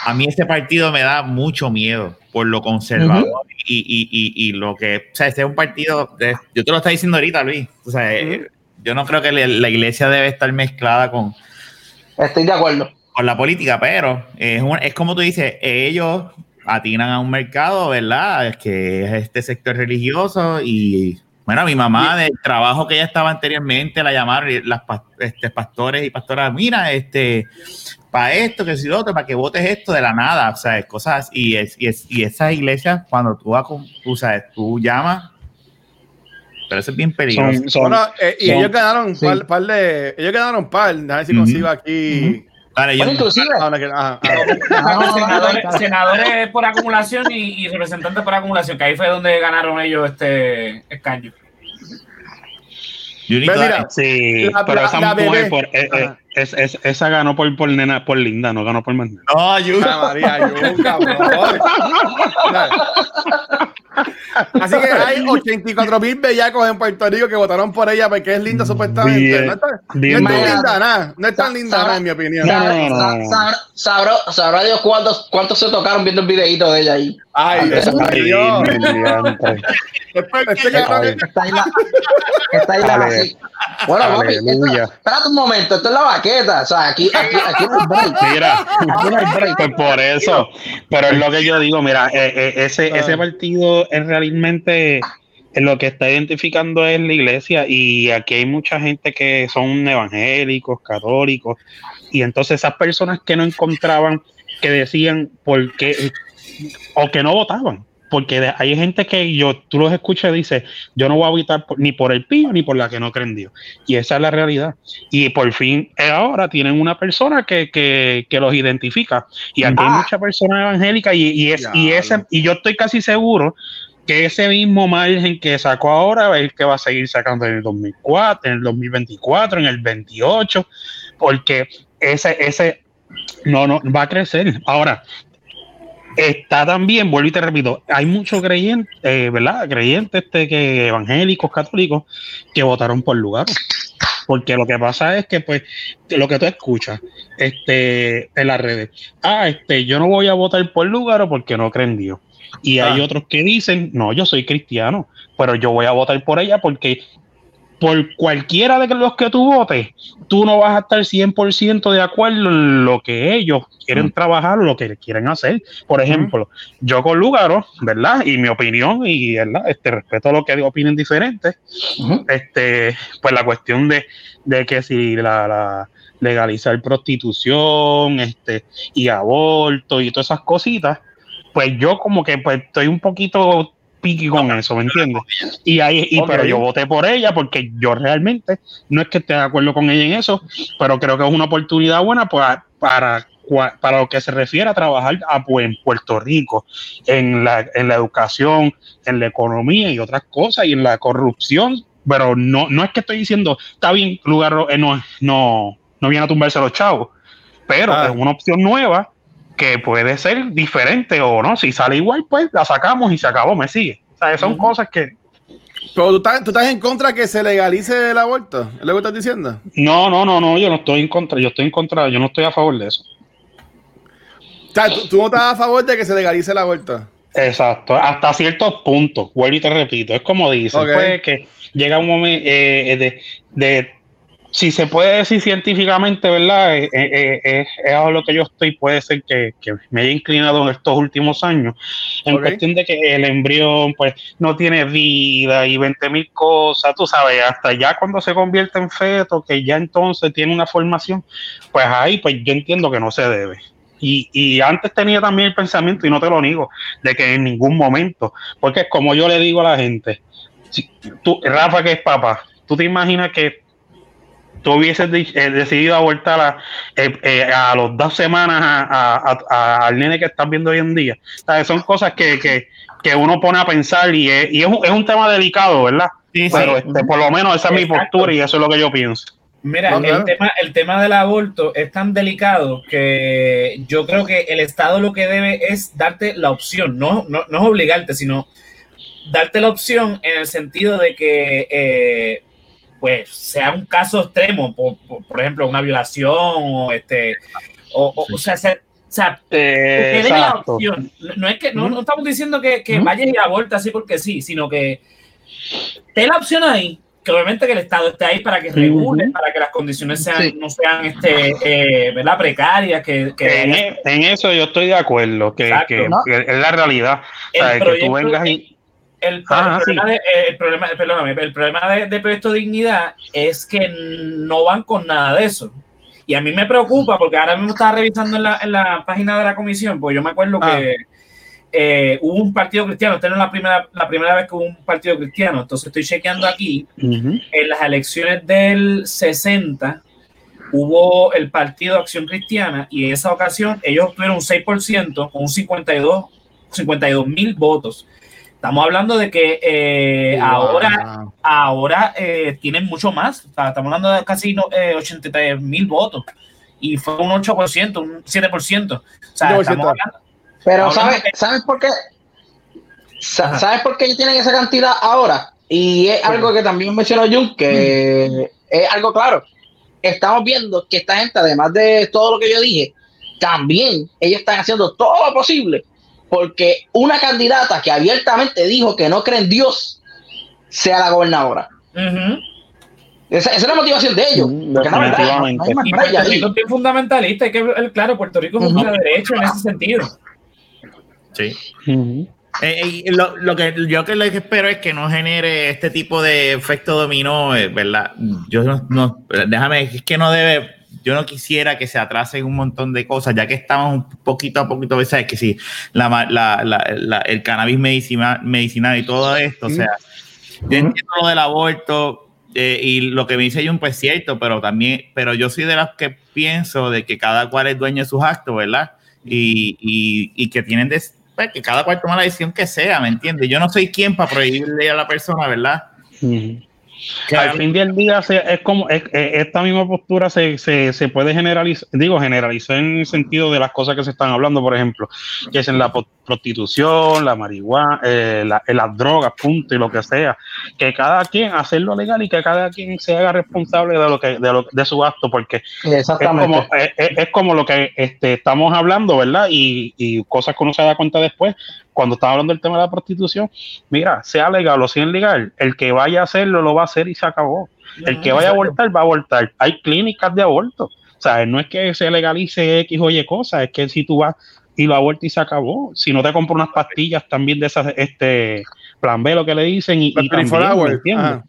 A mí ese partido me da mucho miedo por lo conservador y, y, y, y lo que, o sea, este es un partido, de- yo te lo estaba diciendo ahorita, Luis, o sea, eh, yo no creo que la, la iglesia debe estar mezclada con, Estoy de acuerdo. Con la política, pero es, un- es como tú dices, ellos atinan a un mercado, ¿verdad? Es que es este sector religioso y, bueno, mi mamá del trabajo que ella estaba anteriormente la llamaron las este, pastores y pastoras, mira, este, para esto, que si lo otro, para que votes esto de la nada, o sea, es cosas, y, es, y, es, y esas iglesias, cuando tú vas con, tú sabes, tú llamas, pero eso es bien peligroso. Son, son- Bueno, eh, y son- ellos ganaron sí. par, par de. Ellos ganaron par. A ver si consigo aquí. Inclusive, Ah, senadores por acumulación y, y representantes por acumulación, que ahí fue donde ganaron ellos este escaño. Junito, Ve, mira. Sí, La- pero la- esa la mujer, por, eh, eh, es- es- esa ganó por, por nena, por linda, no ganó por más nena. No, Junito. Ah, María, cabrón. Así que hay 84 mil bellacos en Puerto Rico que votaron por ella porque es linda supuestamente. Bien, no, está- no bien es tan duro. linda nada. No es tan linda nada, en mi opinión. No, sabrá, no, no, no. sabrá- sabrá- sabrá Dios cuántos, cuántos se tocaron viendo el videito de ella ahí. Ay, Dios Ay, mío. mi diantre. Este cabrón Ay. Está ahí la, está ahí la Ale- así. Bueno, papi, espérate un momento, esto es la baqueta. O sea, aquí, aquí, aquí no hay break. Mira, Aquí no hay break. pues por eso. Pero es lo que yo digo, mira, eh, eh, ese, Ah. ese partido es realmente eh, lo que está identificando es la iglesia y aquí hay mucha gente que son evangélicos, católicos, y entonces esas personas que no encontraban, que decían por qué, o que no votaban. Porque hay gente que yo, tú los escuchas y dices, yo no voy a votar por- ni por el pío ni por la que no cree en Dios. Y esa es la realidad. Y por fin eh, ahora tienen una persona que, que, que los identifica. Y aquí hay Ah. muchas personas evangélicas y, y, es, y, ese, y yo estoy casi seguro que ese mismo margen que sacó ahora es el que va a seguir sacando en el 2004, en el 2024, en el 28, porque ese, ese no, no va a crecer. Ahora, está también, vuelvo y te repito, hay muchos creyentes, eh, ¿verdad? Creyentes este, que evangélicos, católicos, que votaron por lugar. Porque lo que pasa es que, pues, lo que tú escuchas este, en las redes, ah, este, yo no voy a votar por lugar porque no creen en Dios. Y hay Ah. otros que dicen, no, yo soy cristiano, pero yo voy a votar por ella porque por cualquiera de los que tú votes, tú no vas a estar 100% de acuerdo en lo que ellos quieren Mm. trabajar, lo que quieren hacer. Por ejemplo, yo con Lugaro, ¿verdad? Y mi opinión, y ¿verdad? Este, respeto a lo que opinen diferentes, este, pues la cuestión de, de que si la, la legalizar prostitución, este, y aborto y todas esas cositas, pues yo como que pues estoy un poquito piqui con eso, ¿me entiendes? Y ahí, y, pero yo voté por ella porque yo realmente no es que esté de acuerdo con ella en eso, pero creo que es una oportunidad buena para, para, para lo que se refiere a trabajar a, pues, en Puerto Rico, en la, en la educación, en la economía y otras cosas, y en la corrupción, pero no, no es que estoy diciendo, está bien, lugar eh, no, no, no viene a tumbarse a los chavos, pero Ah. es una opción nueva que puede ser diferente o no, si sale igual, pues la sacamos y se acabó, me sigue. O sea, son cosas que Pero tú estás, tú estás en contra que se legalice el aborto. ¿Es lo que estás diciendo? no, no, no, no, yo no estoy en contra, yo estoy en contra, yo no estoy a favor de eso. O sea, tú, tú no estás a favor de que se legalice el aborto. Exacto, hasta ciertos puntos, vuelvo y te repito, es como dicen, Ok. pues que llega un momento eh, de, de, si se puede decir científicamente, ¿verdad? Eh, eh, eh, es a lo que yo estoy, puede ser que, que me haya inclinado en estos últimos años, en cuestión de que el embrión pues no tiene vida y 20 mil cosas, tú sabes, hasta ya cuando se convierte en feto, que ya entonces tiene una formación, pues ahí pues yo entiendo que no se debe. Y, y antes tenía también el pensamiento, y no te lo niego, de que en ningún momento, porque es como yo le digo a la gente, si tú, Rafa que es papá, tú te imaginas que tú hubieses di- eh, decidido abortar a, eh, eh, a los dos semanas a- a- a- a- al nene que estás viendo hoy en día. ¿Sabes? Son cosas que, que, que uno pone a pensar y, es, y es, un, es un tema delicado, ¿verdad? Sí, sí. Pero este, por lo menos esa es mi postura y eso es lo que yo pienso. Mira, No, el, tema, el tema del aborto es tan delicado que yo creo que el Estado lo que debe es darte la opción, no, no, no es obligarte, sino darte la opción en el sentido de que eh, pues sea un caso extremo, por, por, por ejemplo, una violación o este o, o, o sea, se- o sea, que Eh, te la opción. No- es que no, no estamos diciendo que, que vayas y abortes así porque sí, sino que ten la opción ahí que obviamente que el Estado esté ahí para que regule, para que las condiciones sean, Sí. no sean este, eh, ¿verdad? precarias, que, que En, en eso yo estoy de acuerdo, que, Exacto, que- ¿no? que es la realidad. O sea, que tú vengas y. El, Ah, el problema, de, eh, el problema, perdóname, el problema de, de Proyecto Dignidad es que no van con nada de eso. Y a mí me preocupa porque ahora mismo estaba revisando en la, en la página de la comisión, pues yo me acuerdo Ah. que eh, hubo un partido cristiano, esta no es la primera, la primera vez que hubo un partido cristiano, entonces estoy chequeando aquí, en las elecciones del 60 hubo el partido Acción Cristiana y en esa ocasión ellos obtuvieron un 6% con un 52 52 mil votos. Estamos hablando de que eh, ahora, Wow. ahora eh, tienen mucho más. O sea, estamos hablando de casi no, eh, 83 mil votos. Y fue un 8%, un 7%. O sea, 7%. estamos hablando, Pero Ahora ¿sabes, ¿sabes por qué? Ajá. ¿Sabes por qué ellos tienen esa cantidad ahora? Y es algo que también mencionó Jun, que es algo claro. Estamos viendo que esta gente, además de todo lo que yo dije, también ellos están haciendo todo lo posible porque una candidata que abiertamente dijo que no cree en Dios sea la gobernadora. Esa, esa es la motivación de ellos. Mm, Porque no, Puerto. Rico es fundamentalista. Hay que claro, Puerto Rico es un Ujú. derecho en ese sentido. Sí. Eh, y lo, lo que yo que lo que espero es que no genere este tipo de efecto dominó, eh, ¿verdad? Yo no, no- déjame, es que no debe, yo no quisiera que se atrasen un montón de cosas, ya que estamos un poquito a poquito, ¿sabes? Que si ma- la- la- la- el cannabis medicinal, medicinal y todo esto, o sea, yo entiendo lo del aborto eh, y lo que me dice Jun, pues cierto, pero también, pero yo soy de los que pienso de que cada cual es dueño de sus actos, ¿verdad? Y, y, y que tienen de, pues, que cada cual toma la decisión que sea, ¿me entiendes? Yo no soy quien para prohibirle a la persona, ¿verdad? Ujú. Que Al fin del día se- es como es- es- esta misma postura se, se, se puede generalizar, digo, generalizar en el sentido de las cosas que se están hablando, por ejemplo, que es en la prostitución, la marihuana, eh, la- eh, las drogas, punto, y lo que sea, que cada quien hacerlo legal y que cada quien se haga responsable de lo que de, lo, de su acto, porque es como, es, es- como lo que este, estamos hablando, ¿verdad? Y, y cosas que uno se da cuenta después, cuando estamos hablando del tema de la prostitución, mira, sea legal o sea ilegal, el que vaya a hacerlo lo va a hacer y se acabó. El que vaya a abortar va a abortar. Hay clínicas de aborto. O sea, no es que se legalice X o Y cosas, es que si tú vas y lo abortas y se acabó. Si no te compro unas pastillas también de esas, este, plan B, lo que le dicen, y, y Los 24 también, ajá.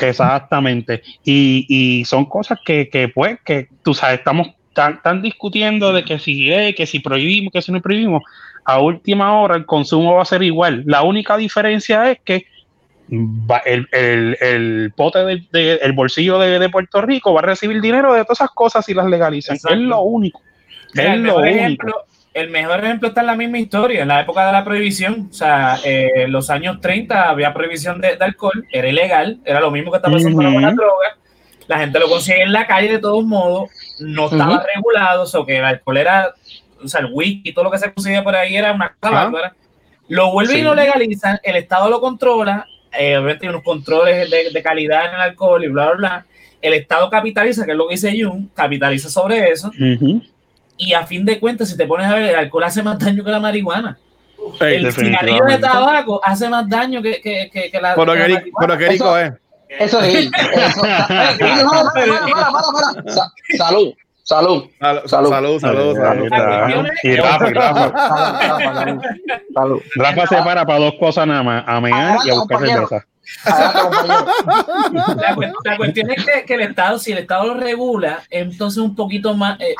Exactamente. Y, y son cosas que, que, pues, que tú sabes, estamos tan, tan discutiendo de que si, eh, que si prohibimos, que si no prohibimos. A última hora el consumo va a ser igual. La única diferencia es que va- el, el, el pote del de- el bolsillo de, de Puerto Rico va a recibir dinero de todas esas cosas si las legalizan. Exacto. Es lo único. Mira, es el, lo único. ejemplo, el mejor ejemplo está en la misma historia, en la época de la prohibición. O sea, eh, en los años 30 había prohibición de, de alcohol, era ilegal, era lo mismo que está pasando con la droga. La gente lo consigue en la calle de todos modos, no estaba regulado, o sea, que el alcohol era, o sea, el whisky y todo lo que se conseguía por ahí era una cosa. Lo vuelven y Sí. lo legalizan, el Estado lo controla, eh, obviamente hay unos controles de, de calidad en el alcohol y bla, bla, bla. El Estado capitaliza, que es lo que dice Jung, capitaliza sobre eso. Y a fin de cuentas, si te pones a ver, el alcohol hace más daño que la marihuana. El cigarrillo de tabaco hace más daño que, que, que, que la, que la qué ri- marihuana. pero qué rico es. Eso es. Eso, Ey, no, no, para, para, para, para. Sa- Salud, salud. Salud, Salud. salud, salud. Y Rafa, y Rafa. Salud, salud. Rafa se para para dos cosas nada más, a mear y a buscar cerveza. La, cu- la cuestión es que, que el Estado, si el Estado lo regula, entonces un poquito más, eh,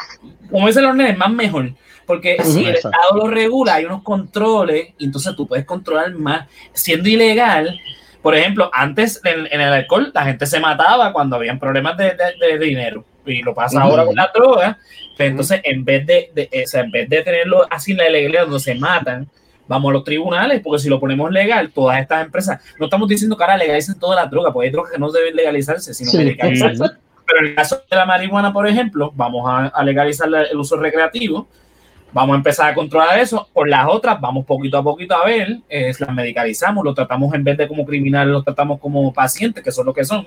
como dicen los nenes, más mejor. Porque si el Exacto. Estado lo regula, hay unos controles, y entonces tú puedes controlar más. Siendo ilegal, por ejemplo, antes en, en el alcohol la gente se mataba cuando habían problemas de, de- de dinero. Y lo pasa ahora con la droga. Pero entonces, en vez de, de- o sea, en vez de tenerlo así en la ilegalidad donde se matan, vamos a los tribunales, porque si lo ponemos legal, todas estas empresas, no estamos diciendo que ahora legalicen todas las drogas, porque hay drogas que no deben legalizarse, sino Sí. que legalizarse. Pero en el caso de la marihuana, por ejemplo, vamos a, a legalizar el uso recreativo, vamos a empezar a controlar eso. Por las otras, vamos poquito a poquito a ver, eh, las medicalizamos, lo tratamos en vez de como criminales, lo tratamos como pacientes, que son lo que son.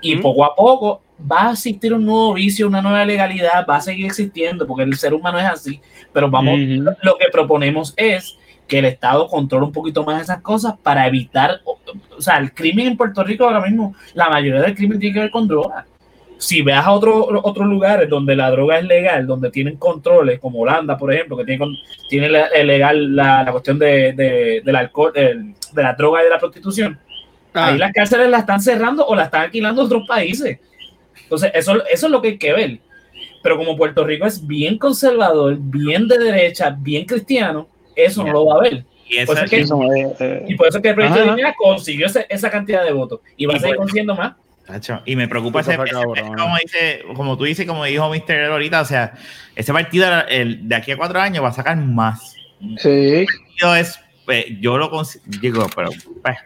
Y poco a poco va a existir un nuevo vicio, una nueva legalidad, va a seguir existiendo, porque el ser humano es así. Pero vamos, lo que proponemos es que el Estado controle un poquito más esas cosas para evitar, o, o sea, el crimen en Puerto Rico ahora mismo, la mayoría del crimen tiene que ver con drogas. Si veas a otro, otros lugares donde la droga es legal, donde tienen controles, como Holanda, por ejemplo, que tiene, tiene la- legal la, la cuestión de, de- del alcohol, de la droga y de la prostitución, Ah, ahí las cárceles las están cerrando o las están alquilando a otros países. Entonces, eso, eso es lo que hay que ver. Pero como Puerto Rico es bien conservador, bien de derecha, bien cristiano, eso no lo va a ver. Y eso Pues es es que- Eso, eh, eh, Y por eso es que el proyecto de línea consiguió ese- esa cantidad de votos. Y va Y a seguir consiguiendo más. Tacho, Y me preocupa Eso ese, ese- cabrón. como dice, como tú dices, como dijo Mr. L ahorita, o sea, ese partido el, de aquí a cuatro años va a sacar más. Sí. Yo es, pues, yo lo consigo, pero pues,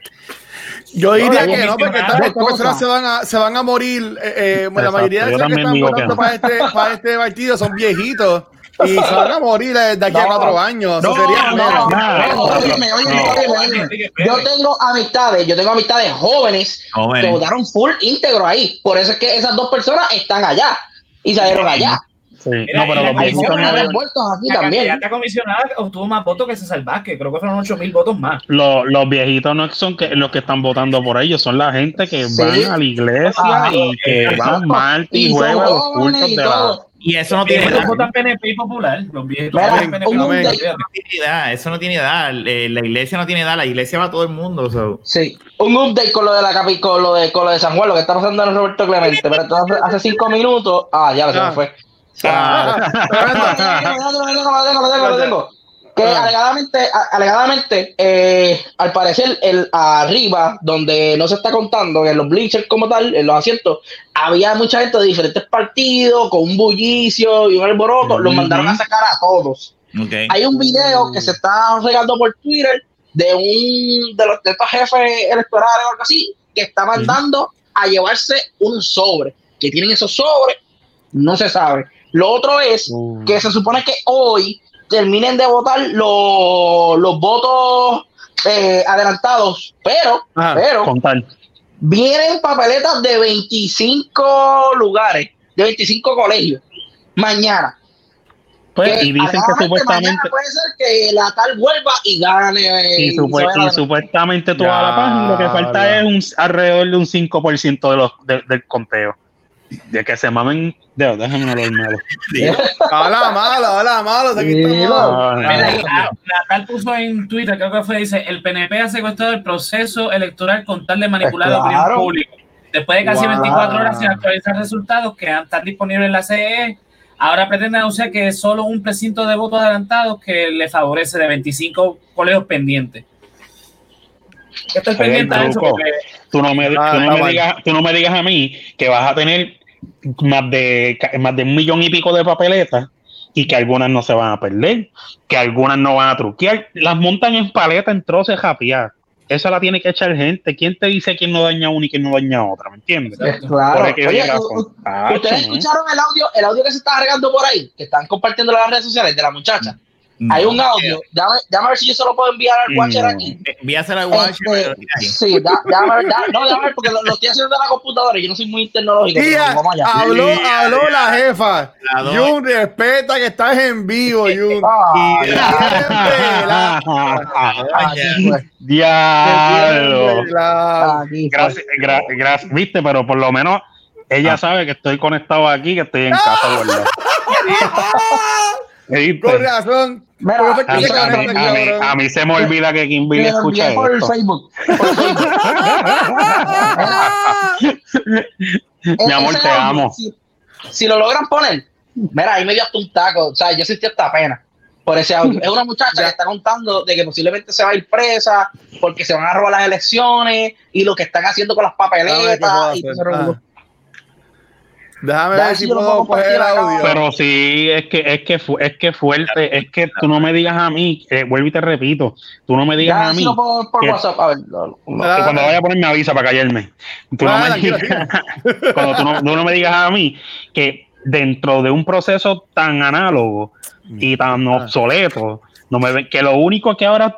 Yo diría No, que no, porque estas personas se van a, se van a morir. eh, eh, la mayoría de los que están votando para este, para este partido son viejitos y se van a morir eh, de aquí a No. cuatro años. No, sería no, óyeme, óyeme, no. óyeme, óyeme. Yo tengo amistades, yo tengo amistades jóvenes que votaron full íntegro ahí. Por eso es que esas dos personas están allá y salieron allá. sí. No, pero los viejitos La comisionada obtuvo más votos que César Vázquez. Creo que fueron 8 mil votos más. Los, los viejitos no son que, los que están votando por ellos, son la gente que Sí. van a la iglesia Ajá. y que van mal y juegan los cultos de la. Y eso no tiene edad. votan PNP y popular. Los eso no tiene edad. Eh, La iglesia no tiene edad, la iglesia va a todo el mundo. so. Sí, un update con lo de la capi, con lo de, con lo de San Juan, lo que está pasando en Roberto Clemente, pero entonces hace cinco minutos, ah, ya lo se Ah. me fue. Ah, lo tengo, lo tengo, lo tengo, lo tengo. Que Ah. alegadamente, a- alegadamente, eh, al parecer, el arriba, donde no se está contando, en los bleachers como tal, en los asientos, había mucha gente de diferentes partidos, con un bullicio y un alboroto, los mandaron a sacar a todos. Okay. Hay un video que se está regando por Twitter de un de los de estos jefes electorales o algo así que está mandando a llevarse un sobre. Que tienen esos sobres, no se sabe. Lo otro es Uh. que se supone que hoy terminen de votar los, los votos eh, adelantados, pero, Ajá. pero Contar. vienen papeletas de 25 lugares, de 25 colegios, mañana. Pues, Que y dicen que supuestamente. mañana puede ser que la tal vuelva y gane. Y, y supuestamente toda Ya, la página lo que falta ya. es un, alrededor de un 5% de los, de- del conteo. De que se mamen. de- déjame. Hola, malo, hola, malo. aquí Sí, estamos. Ah, Mira, no. la- Natal puso en Twitter, creo que fue, dice, el PNP ha secuestrado el proceso electoral con tal de manipular la opinión claro. pública. Después de casi Wow. 24 horas sin actualizar resultados que están disponibles en la CE, ahora pretende anunciar que es solo un precinto de votos adelantados que le favorece de 25 colegios pendientes. Estoy pendiente a eso porque Tú no, me, Ah, tú, no me digas, tú no me digas a mí que vas a tener más de, más de un millón y pico de papeletas y que algunas no se van a perder, que algunas no van a truquear. Las montan en paleta, en troces, japiar. Esa la tiene que echar gente. ¿Quién te dice quién no daña una y quién no daña otra? ¿Me entiendes? Eh, Claro. Oye, ¿Ustedes ¿no? escucharon el audio, el audio que se está regando por ahí? Que están compartiendo en las redes sociales de la muchacha. No. Hay un audio. Déjame, déjame ver si yo se lo puedo enviar al Watcher No. aquí. Eh, Voy a hacer el watch, Este, sí, da- déjame ver, da- no, déjame ver porque lo, lo estoy haciendo de la computadora y yo no soy muy tecnológico. Tía, vamos allá. habló, Sí, habló la jefa. Jun, respeta que estás en vivo, Jun. Ah, Diablo. Gracias, gra- gracias. Viste, pero por lo menos ella Ah. sabe que estoy conectado aquí, que estoy en casa, ¿verdad? Con razón. Mira, A mí, se a mí- conecta, a mí- cabrón. a mí se me olvida que Kimberly Me escucha por esto. Facebook. Por Facebook. Mi amor, te amo. Si, si lo logran poner, mira, ahí me dio hasta un taco. O sea, yo sentí hasta pena por ese audio. Es una muchacha que está contando de que posiblemente se va a ir presa porque se van a robar las elecciones y lo que están haciendo con las papeletas. y todo ese hacer. revolú. Ah. Déjame ver si puedo coger el audio. Pero sí, es que es que fu- es que fuerte, es que tú no me digas a mí, eh, vuelvo y te repito, tú no me digas Ya, a si mí. lo puedo por que- WhatsApp. A ver, lo- lo- que cuando vaya a poner me avisa para callarme. Tú no me digas, cuando tú no, tú no me digas a mí que dentro de un proceso tan análogo y tan Ah. obsoleto No me ven, que lo único que ahora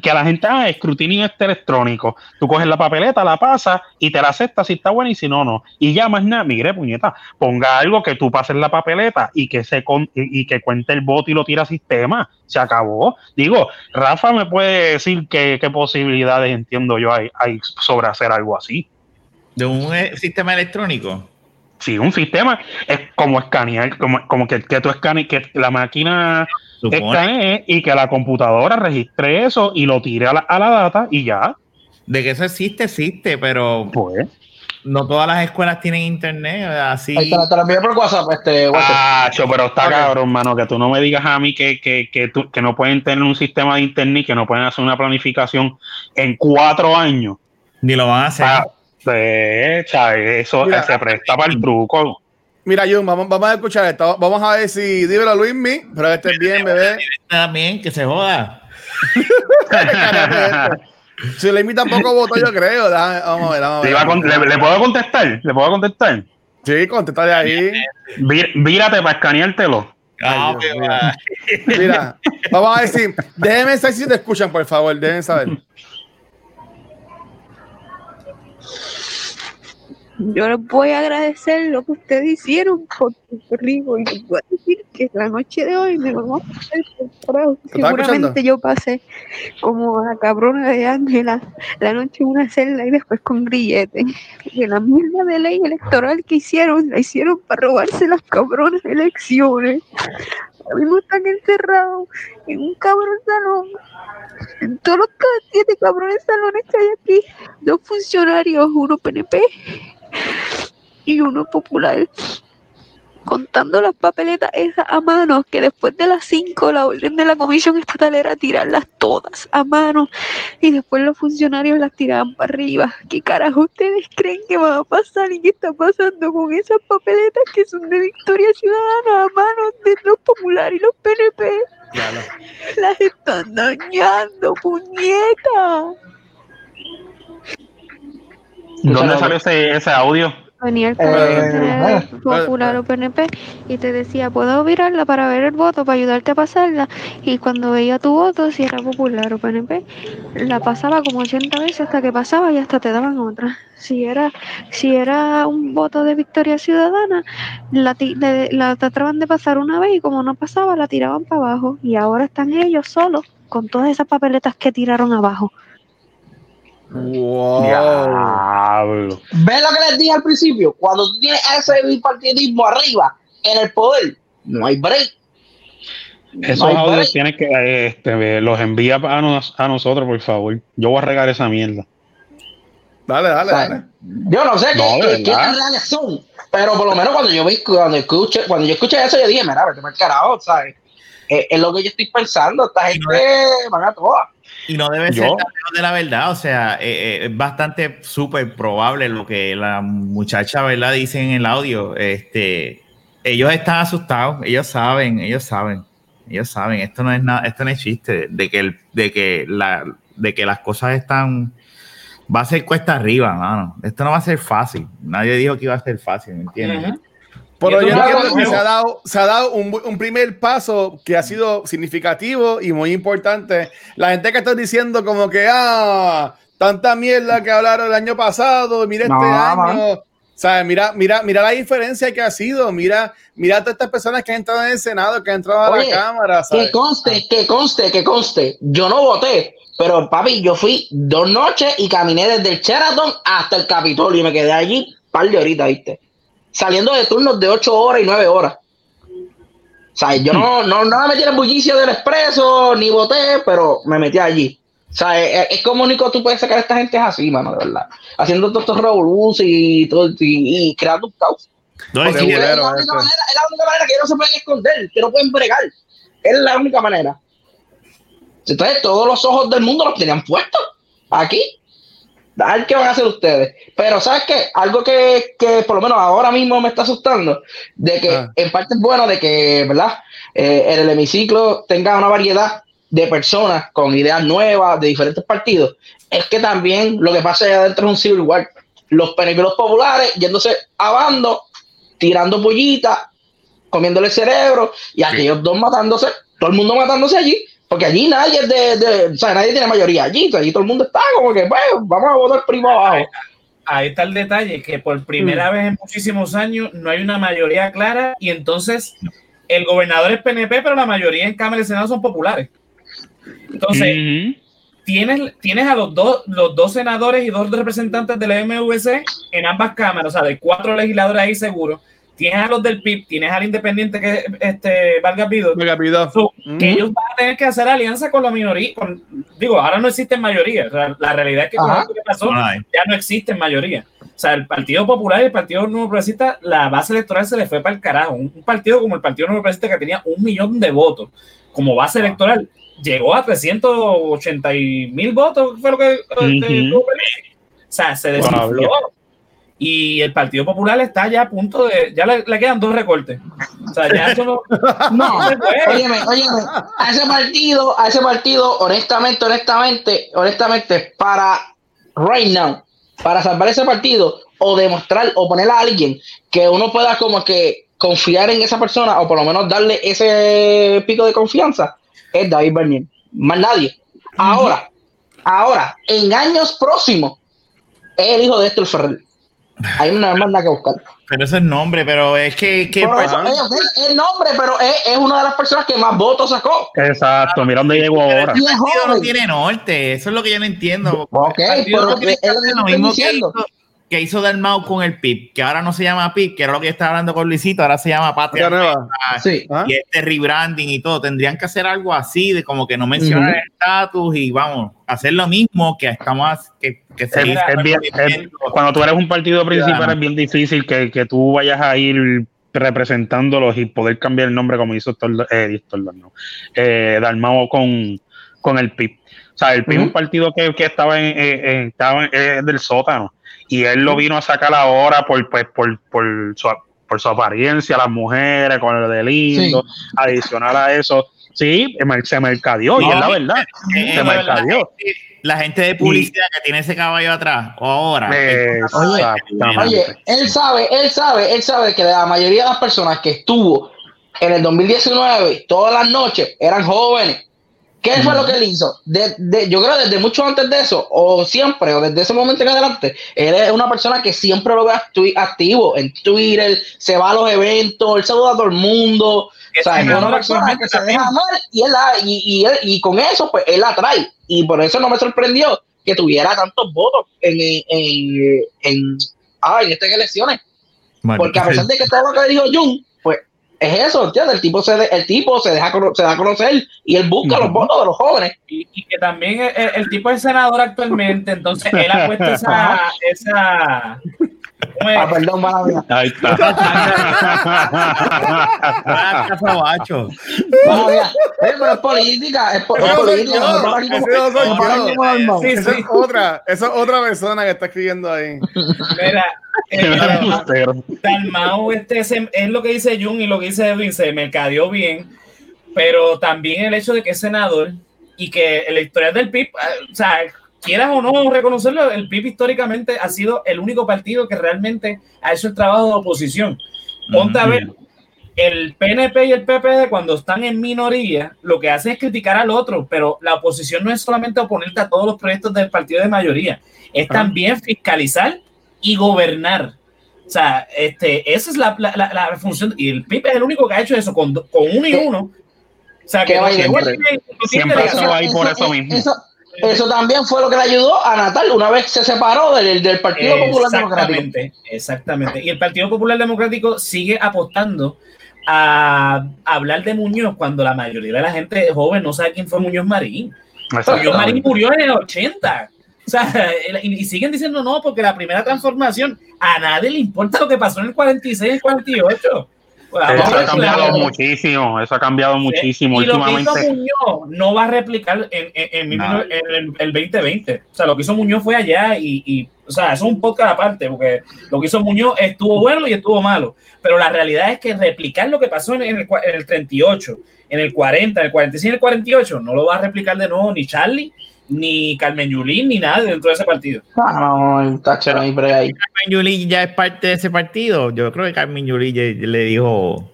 que la gente es escrutinio este electrónico. Tú coges la papeleta, la pasas y te la aceptas si está buena y si no, no. Y ya más nada, mire, puñeta, ponga algo que tú pases la papeleta y que se con- y, y que cuente el voto y lo tira a sistema. Se acabó. Digo, Rafa me puede decir qué, qué posibilidades entiendo yo hay, hay sobre hacer algo así. De un eh, sistema electrónico. Sí, un sistema es como escanear, como, como que, que tú escanees, que la máquina. Escanee y que la computadora registre eso y lo tire a la, a la data y ya, De que eso existe, existe, pero pues. no todas las escuelas tienen internet. Así. Ahí te, la- te la envié por WhatsApp, este, Walter. Ah, cho, pero está Ok. cabrón, mano, que tú no me digas a mí que, que, que, tú- que no pueden tener un sistema de internet, que no pueden hacer una planificación en cuatro años. Ni lo van a hacer. Ah, pues, eso Mira. se presta para el truco. Mira, Jun, vamos, vamos a escuchar esto. Vamos a ver si. Dímelo, Luismi, pero que estés bien, bebé. También, que se joda. Si Luismi tampoco votó, yo creo. Vamos a ver, vamos a Le, ver. le- le puedo contestar? ¿Le puedo contestar? Sí, contéstale ahí. Ví- Vírate para escaneártelo. Ah, Dios. Mira, vamos a ver si. Déjenme saber si te escuchan, por favor. Déjenme saber. Yo les voy a agradecer lo que ustedes hicieron por Puerto Rico y les voy a decir que la noche de hoy me vamos a pasar por carajo. ¿Te estás escuchando? Seguramente yo pasé como la cabrona de Ángela la noche en una celda y después con grillete. Que la mierda de ley electoral que hicieron, la hicieron para robarse las cabronas elecciones. Ahora mismo están encerrados en un cabrón salón. En todos los siete cabrones salones que hay aquí, dos funcionarios, uno PNP y uno popular contando las papeletas esas a mano, que después de las 5 la orden de la comisión estatal era tirarlas todas a mano y después los funcionarios las tiraban para arriba. ¿Qué carajo ustedes creen que va a pasar y qué está pasando con esas papeletas que son de Victoria Ciudadana a manos de los populares y los PNP? Las están dañando, puñeta. ¿Dónde sale ese, ese audio? venía el Eh, popular o PNP y te decía, puedo virarla para ver el voto, para ayudarte a pasarla. Y cuando veía tu voto, si era popular o PNP, la pasaba como 80 veces hasta que pasaba y hasta te daban otra. Si era, si era un voto de Victoria Ciudadana, la, le- la trataban de pasar una vez y como no pasaba, la tiraban para abajo. Y ahora están ellos solos con todas esas papeletas que tiraron abajo. Wow. Diablo. ¿Ves lo que les dije al principio? Cuando tú tienes ese bipartidismo arriba en el poder, no hay break. Esos No audios tienes que este, los envía a, nos- a nosotros, por favor. Yo voy a regar esa mierda. Dale, dale, O sea, dale. Yo no sé No, qué, qué- reales son, pero por lo menos cuando yo vi, cuando escuché, cuando yo escuché eso, yo dije, mira, vete para el carajo, ¿sabes? Es lo que yo estoy pensando, esta gente van a todas. Y no debe Yo- ser tan lejos de la verdad, o sea, eh, eh, es bastante súper probable lo que la muchacha, ¿verdad? Dice en el audio. Este, ellos están asustados, ellos saben, ellos saben, ellos saben. Esto no es nada, esto no es chiste, de que el, de que la, de que las cosas están, va a ser cuesta arriba, mano. Esto no va a ser fácil. Nadie dijo que iba a ser fácil, ¿me entiendes? Pero yo entiendo que se ha dado, se ha dado un, un primer paso que ha sido significativo y muy importante. La gente que está diciendo como que, ah, tanta mierda que hablaron el año pasado, mira este No, año. ¿Sabes? Mira, mira, mira la diferencia que ha sido. Mira, mira a todas estas personas que han entrado en el Senado, que han entrado a Oye, la Cámara. Que ¿sabes? conste, que conste, que conste. Yo no voté, pero papi, yo fui dos noches y caminé desde el Sheraton hasta el Capitolio y me quedé allí un par de horitas, ¿viste? Saliendo de turnos de ocho horas y nueve horas. O sea, yo no, no, no me metí en el bullicio del expreso, ni voté, pero me metí allí. O sea, es, es como único tú puedes sacar a esta gente así, mano, de verdad. Haciendo todos estos revoluciones y, todo, y, y creando un caos. No, es, la única manera, es la única manera que ellos no se pueden esconder, que no pueden bregar. Es la única manera. Entonces, todos los ojos del mundo los tenían puestos aquí. A ver qué van a hacer ustedes. Pero, ¿sabes qué? Algo que, que por lo menos ahora mismo me está asustando, de que Ah. en parte es bueno de que, ¿verdad? Eh, en el hemiciclo tenga una variedad de personas con ideas nuevas de diferentes partidos. Es que también lo que pasa allá adentro es un civil war. Los penebros populares yéndose a bando, tirando pollitas, comiéndole el cerebro, y aquellos dos matándose, todo el mundo matándose allí, Porque allí nadie es de, de- o sea, nadie tiene mayoría allí, o sea, allí todo el mundo está como que, pues, vamos a votar primo abajo. Ahí está el detalle, que por primera vez en muchísimos años no hay una mayoría clara y entonces el gobernador es PNP, pero la mayoría en Cámara y Senado son populares. Entonces, tienes, tienes a los dos, los dos senadores y dos representantes de la MVC en ambas cámaras, o sea, de cuatro legisladores ahí seguro. Tienes a los del PIB, tienes al independiente que es este, Vargas Vidal. Que ellos van a tener que hacer alianza con la minoría. Con, digo, ahora no existen. O sea, la realidad es que con Ajá. esto que pasó, Ay. ya no existen mayoría. O sea, el Partido Popular y el Partido Nuevo Progresista, la base electoral se le fue para el carajo. Un, un partido como el Partido Nuevo Progresista que tenía un millón de votos como base electoral, llegó a 380 mil votos, fue lo que... este, Ujú. o sea, se desinfló. Y el Partido Popular está ya a punto de... Ya le, le quedan dos recortes. O sea, ya eso no... No, óyeme, óyeme, a ese partido, a ese partido, honestamente, honestamente, honestamente, para right now, para salvar ese partido, o demostrar, o poner a alguien que uno pueda como que confiar en esa persona, o por lo menos darle ese pico de confianza, es David Bernier. Más nadie. Ahora, ahora, en años próximos, es el hijo de Héctor Ferrer. Hay una más que buscar. Pero ese es nombre, pero es que, que Por eso, es el nombre, pero es, es una de las personas que más votos sacó. Exacto, mira dónde llegó ahora. Es partido no tiene norte, eso es lo que yo no entiendo. Ok, El pero no tiene es lo que yo lo mismo que hizo, que hizo Dalmau con el PIB, que ahora no se llama PIB, que era lo que yo estaba hablando con Luisito, ahora se llama Patria nueva. Sí. ¿Ah? y este rebranding y todo. Tendrían que hacer algo así, de como que no mencionar Ujú. el estatus y vamos, hacer lo mismo que estamos que, que se Es- hizo es bien- es- cuando tú eres un partido principal es bien difícil que, que tú vayas a ir representándolos y poder cambiar el nombre como hizo Tor- eh, no, eh, Dalmau con, con el PIB. O sea, el PIB es un partido que, que estaba, en, eh, en- estaba en- eh, del sótano y él lo vino a sacar ahora por, pues, por, por, su, por su apariencia, las mujeres, con el de lindo, adicional a eso. Sí, se mercadeó y es la verdad. Eh, se la, mercadeó. gente, la gente de publicidad que tiene ese caballo atrás, o ahora. Oye, él sabe, él sabe, él sabe que la mayoría de las personas que estuvo en el 2019, todas las noches, eran jóvenes. ¿Qué fue lo que él hizo? De- de- yo creo desde mucho antes de eso, o siempre, o desde ese momento en adelante, él es una persona que siempre lo ve activo en Twitter, se va a los eventos, él saluda a todo el mundo. O sea, es una persona que se deja amar y, él la- y, y, él- y con eso, pues él la trae. Y por eso no me sorprendió que tuviera tantos votos en, en, en, en, ah, en estas elecciones. Porque a pesar de que todo lo que dijo Jun, pues es eso, ¿entiendes? El tipo se, de- el tipo se deja se da a conocer y él busca los votos de los jóvenes. y, y que también el, tipo es senador actualmente, entonces él ha puesto esa. Ah, perdón, mala mía. Ahí está. Ah, cazabacho. Mía. Oye, pero es política, es, po- es no política. no yo. como normal. Sí, Esa sí. es otra, esa es otra persona que está escribiendo ahí. Mira, eh, este, se- es lo que dice Jun y lo que dice Edwin, se mercadeó bien, pero también el hecho de que es senador y que el historial del PIB, eh, o sea, quieras o no reconocerlo, el PIB históricamente ha sido el único partido que realmente ha hecho el trabajo de oposición. Ponte a ver, el PNP y el PPD cuando están en minoría, lo que hacen es criticar al otro, pero la oposición no es solamente oponerte a todos los proyectos del partido de mayoría, es también fiscalizar y gobernar. O sea, este, esa es la, la, la- la función, y el PIB es el único que ha hecho eso con, con uno y uno. O sea, que no siempre- siempre eso ahí por eso mismo. Eso, eso también fue lo que le ayudó a Natal una vez se separó del, del Partido Popular Democrático. Exactamente, exactamente. Y el Partido Popular Democrático sigue apostando a hablar de Muñoz cuando la mayoría de la gente joven no sabe quién fue Muñoz Marín. Muñoz Marín murió en el 80. O sea, y, y siguen diciendo no, porque la primera transformación a nadie le importa lo que pasó en el 46 y el 48. Pues, Eso ha cambiado claro. muchísimo, eso ha cambiado muchísimo Y lo que hizo últimamente. Muñoz no va a replicar en, en, en, No. en el, el 2020. O sea, lo que hizo Muñoz fue allá y, y, o sea, eso es un podcast aparte, porque lo que hizo Muñoz estuvo bueno y estuvo malo. Pero la realidad es que replicar lo que pasó en, el, el 38, en el 40, en el 46 y el 48, no lo va a replicar de nuevo ni Charlie, ni Carmen Yulín, ni nadie dentro de ese partido. Ah, no, no, tacho, no hay break ahí. Carmen Yuli ya es parte de ese partido. Yo creo que Carmen Yuli ya- le dijo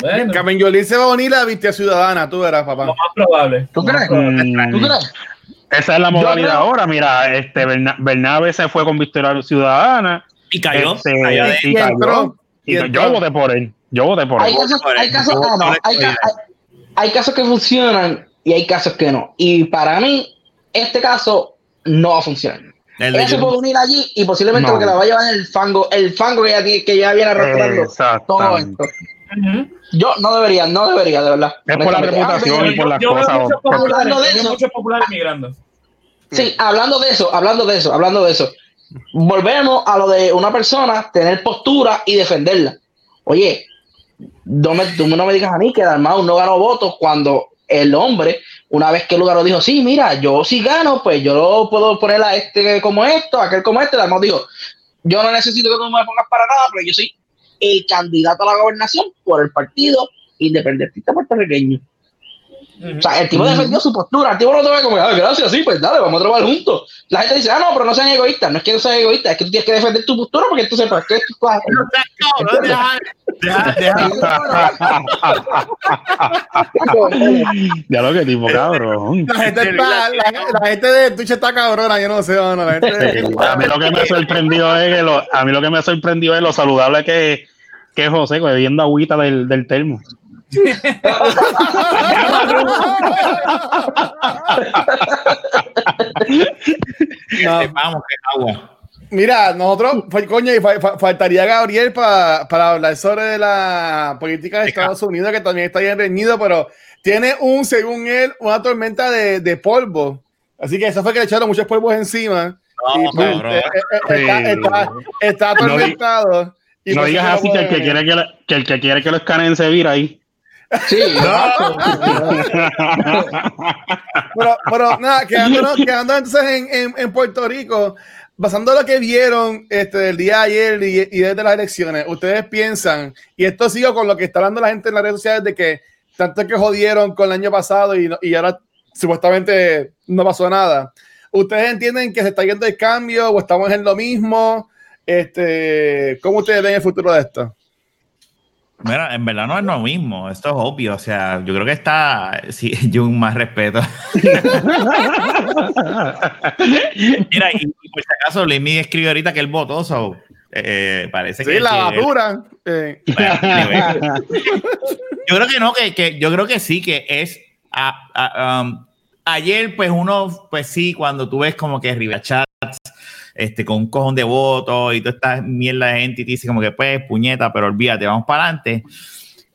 Bueno, Carmen Yolín se va a unir a Viste Ciudadana, tú verás, papá. lo más probable. ¿Tú crees? Mm, ¿Tú crees? esa es la modalidad ahora. Mira, este Berna- Bernabe se fue con Victoria Ciudadana. Y cayó. Este, y Y cayó. entró. Y Y yo voté por él. Yo voté por Hay él. casos, por hay casos, no, Por hay, ca- hay- hay casos que funcionan y hay casos que no. Y para mí, este caso no va a funcionar. el Ella se puede unir allí y posiblemente No. porque la va a llevar el fango, el fango que ella, tiene- que ya viene arrastrando todo esto. Yo no debería, no debería, de verdad. Es por la reputación Ah, y por las Yo veo cosas. Hablando de yo eso. muchos populares migrando. Sí, hablando de eso, hablando de eso, hablando de eso. Volvemos a lo de una persona tener postura y defenderla. Oye, no me, tú no me digas a mí que Dalmau no ganó votos cuando el hombre, una vez que Lugaro dijo, sí, mira, yo sí gano, pues yo lo puedo poner a este como esto, a aquel como este. Dalmau dijo, yo no necesito que tú me pongas para nada, pero yo soy el candidato a la gobernación por el partido independentista puertorriqueño. O sea, el tipo defendió su postura. El tipo no te ve como, ah, gracias, sí, pues dale, vamos a trabajar juntos. La gente dice, ah, no, pero no sean egoístas. No es que no sean egoístas, es que tú tienes que defender tu postura porque entonces, pues, ¿qué tú haces? Cabrón, deja- deja- deja- ya lo que tipo, cabrón. La gente, está, la, la gente de Twitch está cabrona, yo no sé, no, la gente de- A mí lo que me sorprendió es que lo, a mí lo que me sorprendió es lo saludable que, que es José bebiendo agüita del, del termo. No, Vamos, que agua. Mira, nosotros, pues, coño, y fa- fa- faltaría Gabriel pa- para hablar sobre la política de Estados Unidos, que también está bien reñido, pero tiene un, según él, una tormenta de, de polvo. Así que eso fue que le echaron muchos polvos encima. No, y pues, cabrón. eh, eh, está, Sí. está, está No atormentado. y no por digas así que el que quiere que, lo- que el que quiere que lo escaneen se vira ahí. Sí, exacto. Pero, pero nada, quedándonos, quedándonos entonces en, en, en Puerto Rico, basando lo que vieron este, el día de ayer y, y desde las elecciones, ustedes piensan, y esto sigo con lo que está hablando la gente en las redes sociales, de que tanto que jodieron con el año pasado y, no- y ahora supuestamente no pasó nada. ¿Ustedes entienden que se está yendo el cambio o estamos en lo mismo? Este, ¿Cómo ustedes ven el futuro de esto? Mira, en verdad no es lo mismo, esto es obvio, o sea, yo creo que está, sí, yo un más respeto. Mira, y, por si acaso, Lemmy escribió ahorita que él votó, so, eh, parece que... Sí, la basura. eh, Bueno, yo creo que no, que, que yo creo que sí, que es a- a- um, ayer, pues uno, pues sí, cuando tú ves como que Rivera Chats, este, con un cojón de votos y toda esta mierda de gente y dice como que pues puñeta, pero olvídate, vamos para adelante.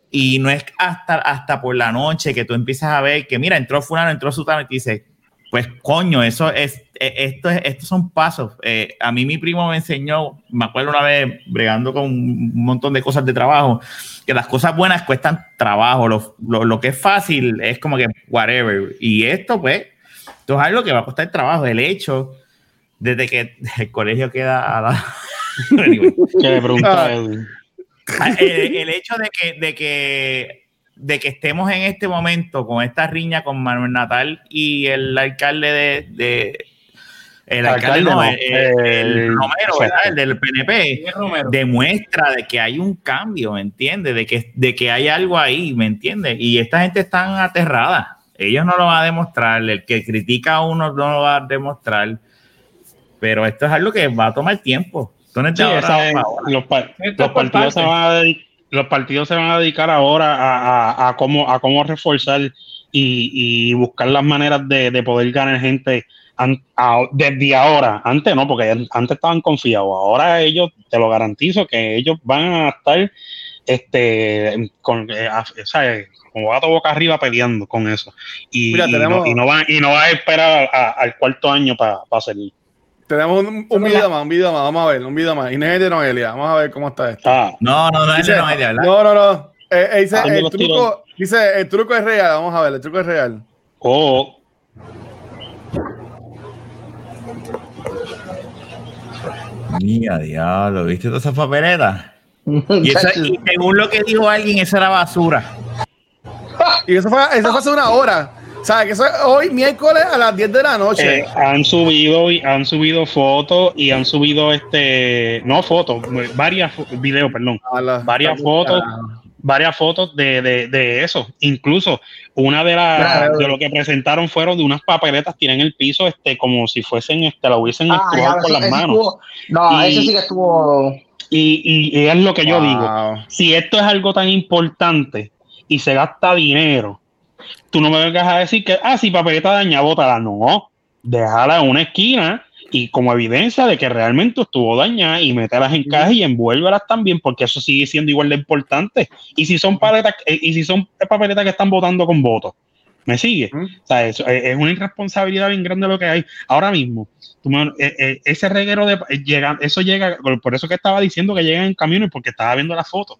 Y no es hasta, hasta por la noche que tú empiezas a ver que, mira, entró fulano, entró sutano y te dice, pues coño, eso es, eh, esto es, estos son pasos. Eh, a mí mi primo me enseñó, me acuerdo una vez bregando con un montón de cosas de trabajo, que las cosas buenas cuestan trabajo, lo, lo, lo que es fácil es como que whatever. Y esto, pues, esto es algo que va a costar trabajo. El hecho, desde que el colegio queda a la... Pregunta Ah. a Edwin. el, el hecho de que, de que de que estemos en este momento con esta riña con Manuel Natal y el alcalde de, de- el alcalde, Alcalde no, no, el, el el- Romero, ¿verdad? El del PNP demuestra de que hay un cambio, ¿me entiendes? De que, de que hay algo ahí, ¿me entiendes? Y esta gente está aterrada. Ellos no lo van a demostrar. El que critica a uno no lo va a demostrar. Pero esto es algo que va a tomar tiempo. Esto no es de Sí, ahora esa es- para ahora. los, pa- partidos se van a dedicar, los partidos se van a dedicar ahora a, a- a cómo a cómo reforzar y, y buscar las maneras de, de poder ganar gente an- a- desde ahora. Antes no, porque antes estaban confiados. Ahora ellos, te lo garantizo, que ellos van a estar este con eh, a- o sea, como gato boca arriba peleando con eso. Y, Mira, y tenemos- no, y no van y no van a esperar a- al cuarto año para hacerlo. Tenemos un, un video más, un video más, vamos a ver, un video más. Inés de Noelia, vamos a ver cómo está esto. Ah, No, no, no es de Noelia, ¿verdad? No, no, no. Eh, eh, dice, Ah, el truco, dice, el truco es real. Vamos a ver, el truco es real. o Mía, diablo, ¿viste todas esas papeletas? Y, eso- y según lo que dijo alguien, eso era basura. Y eso fue, eso fue hace una hora. Sea, que eso es hoy miércoles a las 10 de la noche. Eh, han subido y han subido fotos y han subido este no fotos varias videos perdón la- varias fotos varias fotos de, de, de eso. Incluso una de las Claro. de lo que presentaron fueron de unas papeletas tienen el piso este como si fuesen este lo hubiesen Ah, estrujado con las manos. estuvo- no, Y- ese sí que estuvo. Y, y- y es lo que yo digo. Si esto es algo tan importante y se gasta dinero, tú no me vengas a decir que, ah, si papeleta daña, bótala. No, déjala en una esquina y como evidencia de que realmente estuvo dañada y mételas en caja y envuélvelas también, porque eso sigue siendo igual de importante. Y si son paletas, eh, y si son papeletas que están votando con votos, ¿me sigue? O sea, eso es una irresponsabilidad bien grande lo que hay. Ahora mismo, tú eh, eh, ese reguero de llega, eso llega, por- por eso que estaba diciendo que llegan en camiones, porque estaba viendo las fotos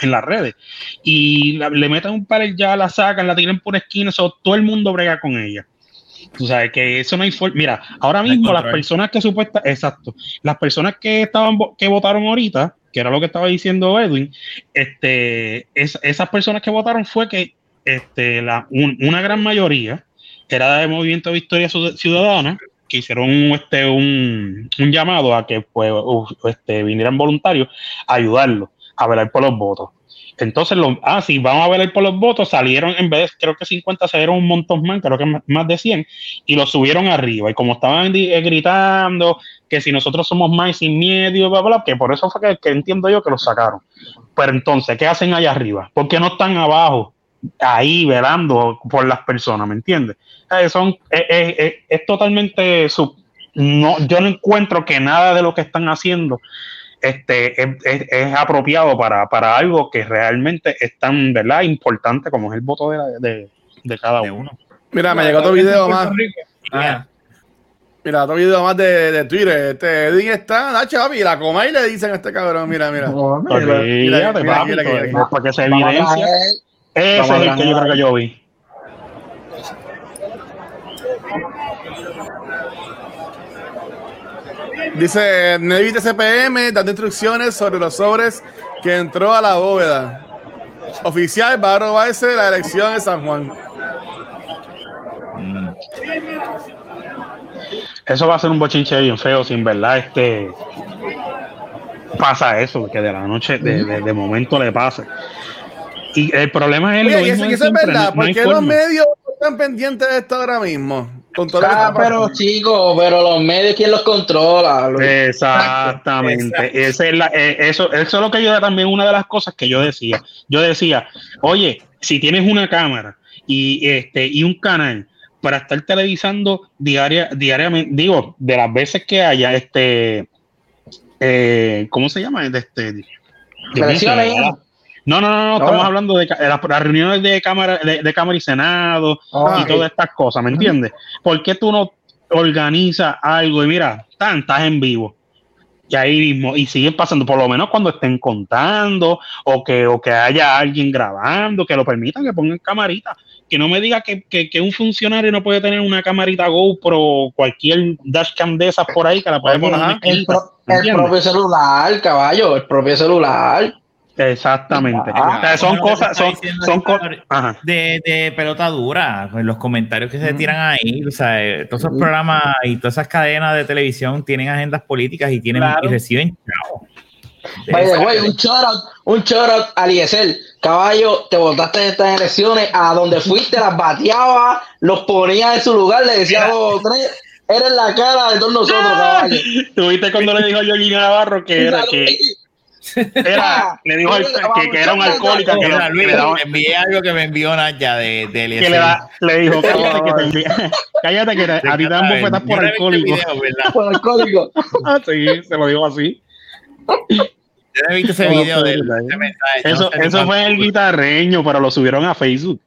en las redes. Y la- le meten un pared ya, la sacan, la tiran por esquina, eso, todo el mundo brega con ella. Tú sabes que eso no hay forma. Mira, ahora mismo las personas que supuesta, exacto, las personas que estaban que votaron ahorita, que era lo que estaba diciendo Edwin, este, es- esas personas que votaron fue que este, la, un- una gran mayoría era de Movimiento Victoria Ciud- Ciudadana, que hicieron un, este, un, un llamado a que pues, este, vinieran voluntarios a ayudarlo a velar por los votos. Entonces, los, ah, sí, vamos a velar por los votos, salieron en vez creo que 50, salieron un montón más, creo que más, de 100, y los subieron arriba. Y como estaban eh, gritando que si nosotros somos más sin bla, bla, bla, que por eso fue que, que entiendo yo que los sacaron. Pero entonces, ¿qué hacen allá arriba? ¿Por qué no están abajo, ahí, velando por las personas? ¿Me entiendes? Eh, son, eh, eh, eh, es totalmente... sub- no, yo no encuentro que nada de lo que están haciendo este, es, es- es apropiado para, para algo que realmente es tan ¿verdad? importante como es el voto de, la- de, de cada De uno. uno. Mira, me llegó otro video más. Ah, Mira, otro video más de, de Twitter. Este Edwin está, Nacho, papi, la coma y le dicen a este cabrón, mira, mira. No, Olvídate, mira, mira, papi, mira, mira, mira. para que se evidencia. Ese es el que yo creo que yo vi. Dice Nevi de CPM dando instrucciones sobre los sobres que entró a la bóveda. Oficial va a robarse la elección de San Juan. mm. Eso va a ser un bochinche bien feo, sin verdad, este pasa eso, que de la noche, de, de- de momento le pasa. Y el problema es lo Oye, y mismo eso, y eso es verdad, no- los medios están pendientes de esto ahora mismo. Ah, pero chicos, pero los medios, ¿quién los controla? Los- Exactamente. Esa es la- eh, eso, eso es lo que yo también una de las cosas que yo decía. Yo decía, oye, si tienes una cámara y este y un canal para estar televisando diaria, diariamente, digo, de las veces que haya este eh, ¿cómo se llama? De este. No, no, no, no, estamos hablando de, las, las reuniones de cámara, de, de cámara y senado, Ah, y todas estas cosas, ¿me entiendes? ¿Por qué tú no organizas algo y mira, tan, estás en vivo? Y ahí mismo, y siguen pasando, por lo menos cuando estén contando, o que, o que haya alguien grabando, que lo permitan, que pongan camarita. Que no me diga que, que, que un funcionario no puede tener una camarita GoPro o cualquier dashcam de esas por ahí que la puede poner. El, propio celular, caballo, el propio celular. Exactamente. Ah, O sea, son cosas, son, son cosas. de, de pelota dura, pues, los comentarios que se tiran ahí, o sea, eh, todos esos programas y todas esas cadenas de televisión tienen agendas políticas y tienen Claro. y reciben un shout out, un shout out a Eliezer. Caballo, te votaste en estas elecciones, a donde fuiste, las bateaba, los ponía en su lugar, le decía dos tres, eres la cara de todos nosotros, caballo. ¿Tuviste cuando le dijo a Georgina Navarro que era, que era, le dijo al- que, que era un alcohólico que, le- Luis, que le daba- te envié algo que me envió Naya de, de que le, da- le dijo cállate que te envía- cállate que a ti te dan bofetas por no alcohólico. Por alcohólico. Ah, sí se lo dijo así. Yo no he visto ese No, video de no, ese mensaje. no eso eso fue el guitarreño pero lo subieron a Facebook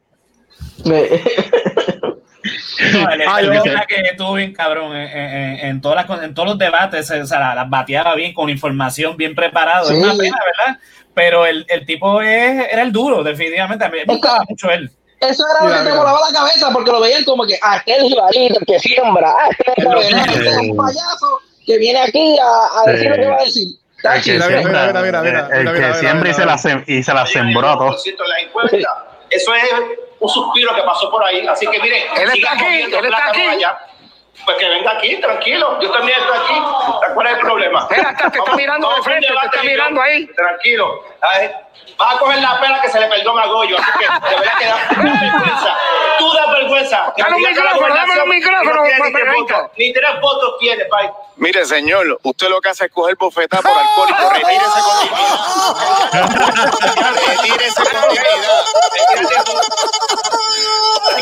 El, Ah, yo- verdad que estuvo bien cabrón en, en- en todas las, en todos los debates, o sea, la- las bateaba bien, con información bien preparado. Sí. Es una pena, ¿verdad? Pero el, el tipo es, era el duro, definitivamente. Me gustaba mucho él. Eso era lo que te volaba la cabeza porque lo veían como que ah, este es el jibarito, el que siembra, ah, este es el este es un payaso que viene aquí a, a decir Sí. lo que va a decir. el que siembra, y se la la sembró a todos la. Eso es un suspiro que pasó por ahí. Así que miren, Él está aquí, él está aquí. allá. Pues que venga aquí, tranquilo. Yo también estoy aquí. ¿Cuál es el problema? Mira, hasta te está mirando de frente, te está mirando ahí. Tranquilo. Vas a coger la pena que se le perdona a Goyo. Así que de verdad que da vergüenza. Tú das vergüenza. Dame un micrófono, dame un micrófono. Ni tres votos tiene, pai. Mire, señor, usted lo que hace es coger bofetada por alcohólico. Retírese con dignidad. Retírese con dignidad.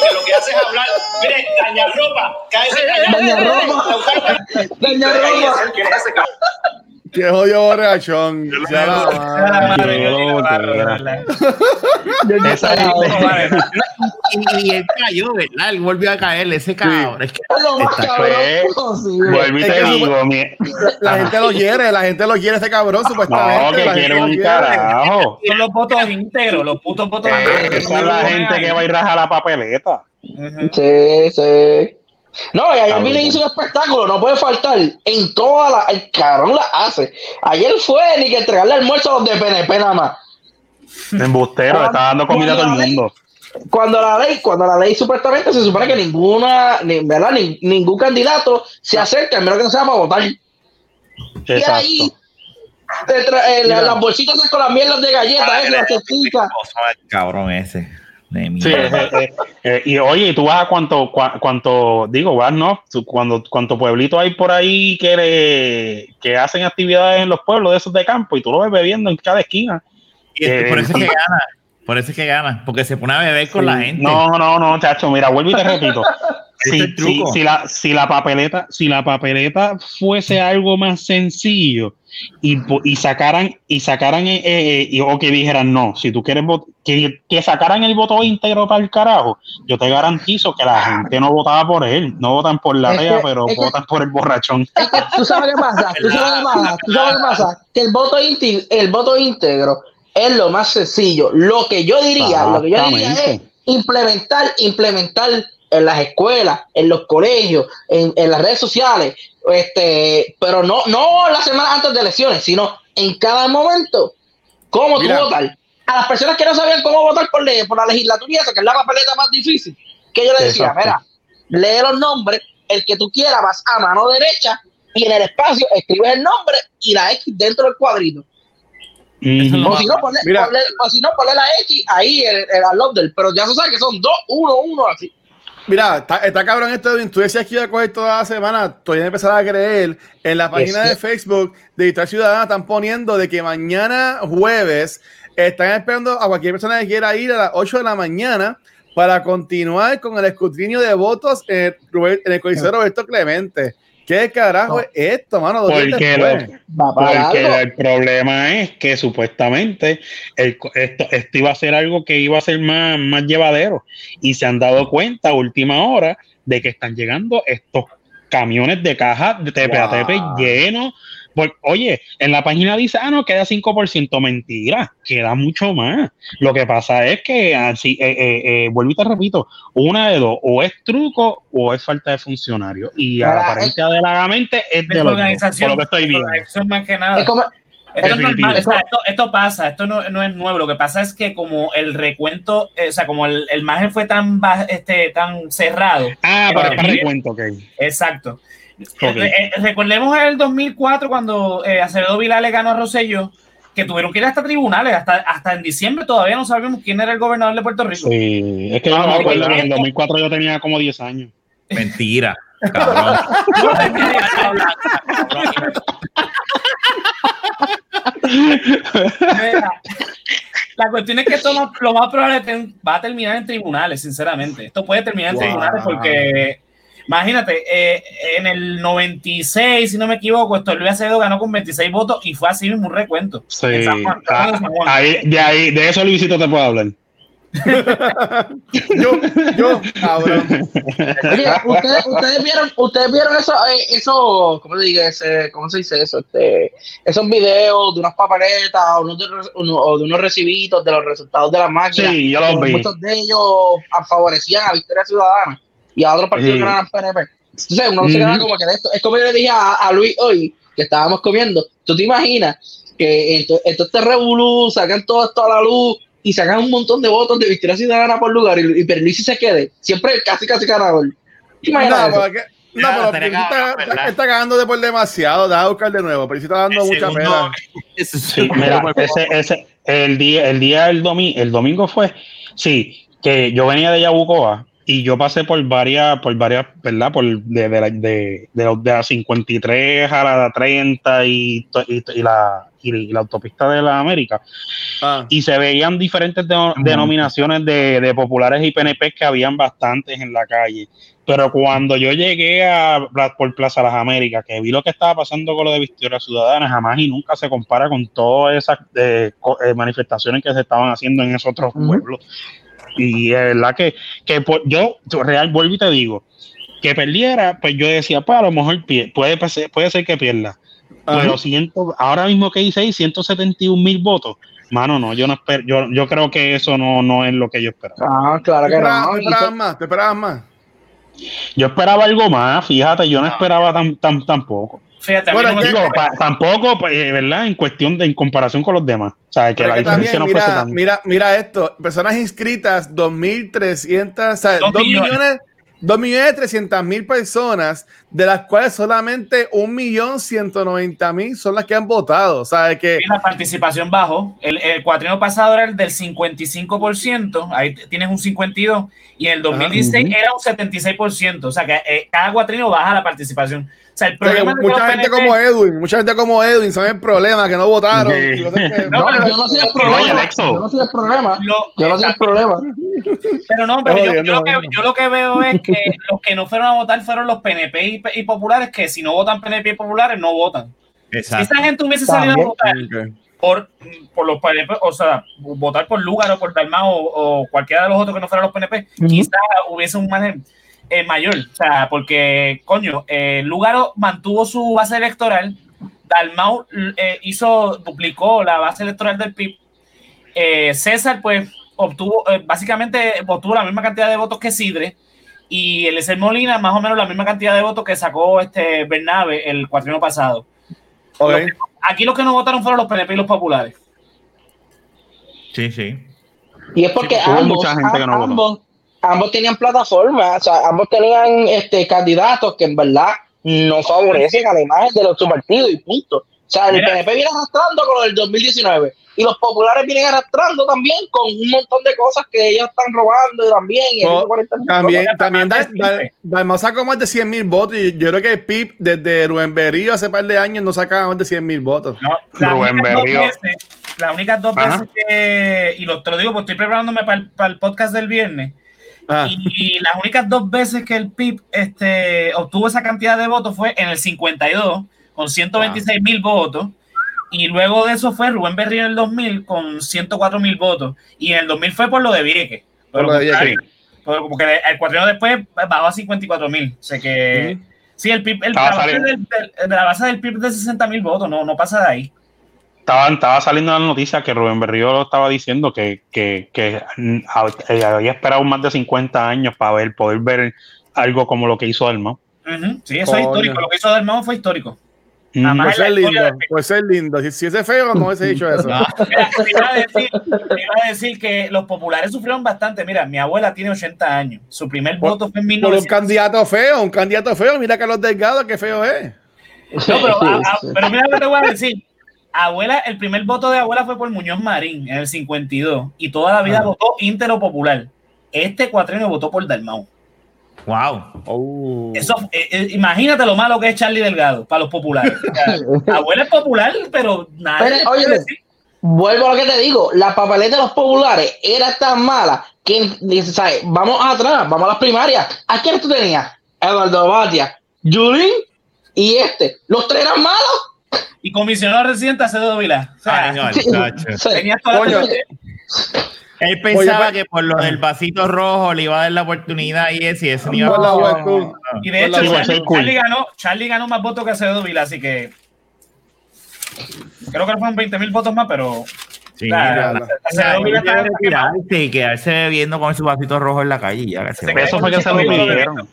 Que lo que hace es hablar. Mire, daña ropa. Cállese Daña ropa. Daña ropa. ¿Quién es ese? Qué jodido borrachón. Esa y, y él cayó, ¿verdad? Él volvió a caer, ese cabrón. Es que Es lo más Está cabrón feo. posible. Vuelvo y Es te digo, La gente lo quiere, la gente lo quiere este cabrón, supuestamente. no, que quiere un carajo. Son los votos íntegros, los putos votos íntegros. Esa es la gente que va a ir a rajar la papeleta. Sí, sí. No, y ayer. Billy hizo un espectáculo, no puede faltar. En toda la. El cabrón la hace. Ayer fue ni que entregarle almuerzo a los de PNP nada más. Embustero, le está dando comida a todo el mundo. Cuando la ley, cuando la ley supuestamente se supone que ninguna, ni- ¿verdad? Ni- ningún candidato se acerca, a menos que no sea para votar. Y ahí, Exacto. te tra- eh, las bolsitas con las mierdas de galletas, Ah, las cabrón ese. De Sí, eh, eh, eh, y oye, ¿y tú vas a cuánto, cua- cuánto, digo, vas, ¿no? Tú- Cuando, cuánto pueblito hay por ahí que, le- que hacen actividades en los pueblos de esos de campo y tú lo ves bebiendo en cada esquina. Y es que por eh, eso es que gana. Por eso es que gana. Porque se pone a beber con la gente. No, no, no, chacho, mira, vuelvo y te repito. Si, es el truco. si- si la, si la papeleta, si la papeleta fuese algo más sencillo y, po- y sacaran, y sacaran eh, eh, y- o que dijeran no, si tú quieres que, que sacaran el voto íntegro para el carajo, yo te garantizo que la gente no votaba por él, no votan por la rea, pero es que- votan por el borrachón. Es que tú sabes qué pasa, tú sabes qué pasa, tú sabes qué pasa, que el voto íntegro, el voto íntegro es lo más sencillo. Lo que yo diría, lo que yo diría es implementar, implementar en las escuelas, en los colegios, en, en las redes sociales, este, pero no, no la semana antes de elecciones, sino en cada momento, cómo Mira. tú votar. A las personas que no sabían cómo votar por, le- por la legislatura y esa, que es la papeleta más difícil, que yo le decía, Exacto. mira, lee los nombres, el que tú quieras, vas a mano derecha y en el espacio escribes el nombre y la X dentro del cuadrito. O si no, ponle, Mira. ponle- o si no, ponle la X ahí en el al del, pero ya se sabe que son dos, uno, uno, así. Mira, está, está cabrón esto. Tú decías que iba a coger toda la semana. Todavía empezar a creer. En la página de. Facebook de Digital Ciudadana están poniendo de que mañana jueves están esperando a cualquier persona que quiera ir a las 8 de la mañana para continuar con el escrutinio de votos en el, en el Coliseo Roberto Clemente. ¿Qué carajo No. es esto, mano? Porque lo- el problema es que supuestamente el esto, esto iba a ser algo que iba a ser más, más llevadero y se han dado cuenta a última hora de que están llegando estos camiones de caja de tepe Wow. llenos. Oye, en la página dice, ah, no, queda 5%. Mentira, queda mucho más. Lo que pasa es que, así, eh, eh, eh, vuelvo y te repito, una de dos, o es truco o es falta de funcionario. Y Ahora, aparente alegadamente es de los dos, por Desorganización, lo que estoy viendo. desorganización más que nada. Es como, Esto es normal, o sea, esto, esto pasa, esto no, no es nuevo. Lo que pasa es que como el recuento, eh, o sea, como el, el margen fue tan este, tan cerrado. Ah, para, Eh, recuento, ok. Exacto. Ok. Eh, eh, recordemos el 2004 cuando eh, Acevedo Vilá le ganó a Rosselló, que tuvieron que ir hasta tribunales, hasta, hasta en diciembre todavía no sabemos quién era el gobernador de Puerto Rico. Sí, es que yo Ah, no me ok. acuerdo, en el 2004 yo tenía como 10 años. Mentira. Cabrón. Mira, La cuestión es que esto no- lo más probable va a terminar en tribunales, sinceramente. Esto puede terminar en Wow. tribunales porque, imagínate, eh, en el 96, si no me equivoco, esto Luis Acevedo ganó con 26 votos y fue así mismo un recuento. Sí. En San Juan, Ah, en San Juan. ahí, de ahí, de eso Luisito te puedo hablar. Yo, yo, cabrón. Oye, ustedes, ustedes vieron, ustedes vieron eso, eh, eso, ¿cómo se dice? Ese, ¿Cómo se dice eso? Este, esos videos de unas papeletas o, unos de, uno- o de unos recibitos de los resultados de las máquinas. Sí, yo los vi. Muchos de ellos favorecían a Victoria Ciudadana y a otros partidos Sí. que no eran PNP. Entonces, uno se queda como que de esto. Es como yo le dije a, a Luis hoy, que estábamos comiendo. ¿Tú te imaginas que entonces este revolú, sacan todo esto a la luz y sacan un montón de votos de Victoria Ciudadana por lugar y, y Pierluisi se quede? Siempre casi, casi ganador. ¿Te imaginas No, eso? porque No, pero está, está cagando por demasiado. Deja buscar de nuevo. Pero sí está dando El mucha pena. Sí, mira, ese, ese, el día, el día del domingo, el domingo fue, sí, que yo venía de Yabucoa y yo pasé por varias, por varias, ¿verdad? Por de, de, la, de, de, la- de la 53 a la 30 y, to- y, y la, y la autopista de la América Ah. y se veían diferentes de- denominaciones de, de populares y PNP que habían bastantes en la calle. Pero cuando yo llegué a por Plaza Las Américas, que vi lo que estaba pasando con lo de Victoria Ciudadana, jamás y nunca se compara con todas esas eh, eh, manifestaciones que se estaban haciendo en esos otros pueblos. Y es verdad que, que por- yo, real, vuelvo y te digo, que perdiera, pues yo decía, pues a lo mejor pie- puede, puede ser que pierda. Ajá. Pero ciento, ahora mismo que hice ahí, 171 mil votos. Mano, no, yo no espero, yo, yo creo que eso no, no es lo que yo esperaba. Ah, claro ¿Te que no. te esperabas más? ¿Te esperabas más? Yo esperaba algo más, fíjate, yo no esperaba tan, tan, tampoco. Fíjate, Bueno, no Digo, pa- tampoco, pues, eh, ¿verdad? En cuestión de, en comparación con los demás. O sea, que Pero la que diferencia también, no mira, mira, mira esto. Personas inscritas, 2.300, o sea, Dos 2 millones. millones, 2 millones 300 mil personas, de las cuales solamente 1.190.000 son las que han votado. O sea, que la participación bajó. El, el cuatrienio pasado era el del 55%, ahí tienes un 52%, y en el 2016 era un 76%. O sea, que eh, cada cuatrienio baja la participación. Sea, el problema mucha gente PNP como Edwin, mucha gente como Edwin son el problema, que no votaron. Sí. No, No, yo no soy el problema. Alexo. Yo no soy el problema. lo- Yo no soy el problema. Pero no, pero No, yo, yo yo no, lo que, no. yo lo que veo es que los que no fueron a votar fueron los PNP y, y populares, que si no votan PNP y populares, no votan. Si esa gente hubiese salido a votar por, por los PNP, o sea, votar por Lugar o por Dalmau o, o cualquiera de los otros que no fueran los PNP, quizás hubiese un margen eh, mayor. O sea, porque, coño, eh, Lugaro mantuvo su base electoral, Dalmau eh, hizo, duplicó la base electoral del PIB. Eh, César, pues, obtuvo, eh, básicamente obtuvo la misma cantidad de votos que Sidre. Y Eliezer Molina, más o menos la misma cantidad de votos que sacó este Bernabe el cuatrienio pasado. Aquí los que no votaron fueron los PNP y los populares. Sí, sí. Y es porque Sí, ambos, mucha gente que no votó. Ambos, tenían plataforma, o sea, ambos tenían este, candidatos que en verdad no favorecen a la imagen de los su partido y punto. O sea, el Mira. PNP viene arrastrando con lo del 2019 y los populares vienen arrastrando también con un montón de cosas que ellos están robando también. y el No, 140 mil También, también. Dalmau sacó más de 100 mil votos. Y yo creo que el PIB desde Rubén Berrío hace par de años no sacaba más de 100 mil votos. No, las Rubén únicas dos Berrío. veces, las únicas dos Ajá. veces que, y lo, te lo digo porque estoy preparándome para el, para el podcast del viernes, Ah, y, las únicas dos veces que el PIB este, obtuvo esa cantidad de votos fue en el 52, con 126 mil votos, y luego de eso fue Rubén Berrío en el 2000 con 104 mil votos, y en el 2000 fue por lo de Vieques. Por lo de Vieques. Porque el cuatrienio después bajó a 54 mil. O sea que. Sí, el PIB, el, la, base del, de la base del PIB de 60 mil votos, no, no pasa de ahí. Estaba, estaba saliendo la noticia que Rubén Berrío lo estaba diciendo que, que, que eh, había esperado más de 50 años para ver, poder ver algo como lo que hizo Alma. Ujú, Sí, eso Coño. es histórico. Lo que hizo Dalmau fue histórico. Nada Mm. más Pues historia lindo, pues ser lindo. Si, si ese feo, no hubiese dicho eso. No. Mira, te iba, a decir, te iba a decir que los populares sufrieron bastante. Mira, mi abuela tiene 80 años. Su primer Por- voto fue en Por un 1900. candidato feo, un candidato feo. Mira Carlos Delgado, qué feo es. No, pero, a- a- Sí, sí. pero mira lo que te voy a decir. Abuela, el primer voto de abuela fue por Muñoz Marín en el 52 y toda la vida Ah. votó íntero popular. Este cuatrienio votó por Dalmau. Wow. Oh. Eso, eh, eh, imagínate lo malo que es Charlie Delgado para los populares. O sea, abuela es popular, pero nada. Pero, oye, Vuelvo a lo que te digo, la papeleta de los populares era tan mala que dice, ¿sabes? Vamos atrás, vamos a las primarias. ¿A quién tú tenías? Eduardo Batia, Julín y este. Los tres eran malos. Y comisionado residente Acevedo Vilá. O sea, tenía toda la-. Él pensaba Oye, que por lo del vasito rojo le iba a dar la oportunidad y ese, y ese no iba a- tú. Y de hecho. Charlie, cool. Charlie ganó, Charlie ganó más votos que Acevedo Vilá, así que creo que fueron 20 mil votos más, pero Sí, Claro. Acevedo está- retirarse y quedarse bebiendo con su vasito rojo en la calle. y Ya, que se Se vaya. Eso fue que se lo pidieron.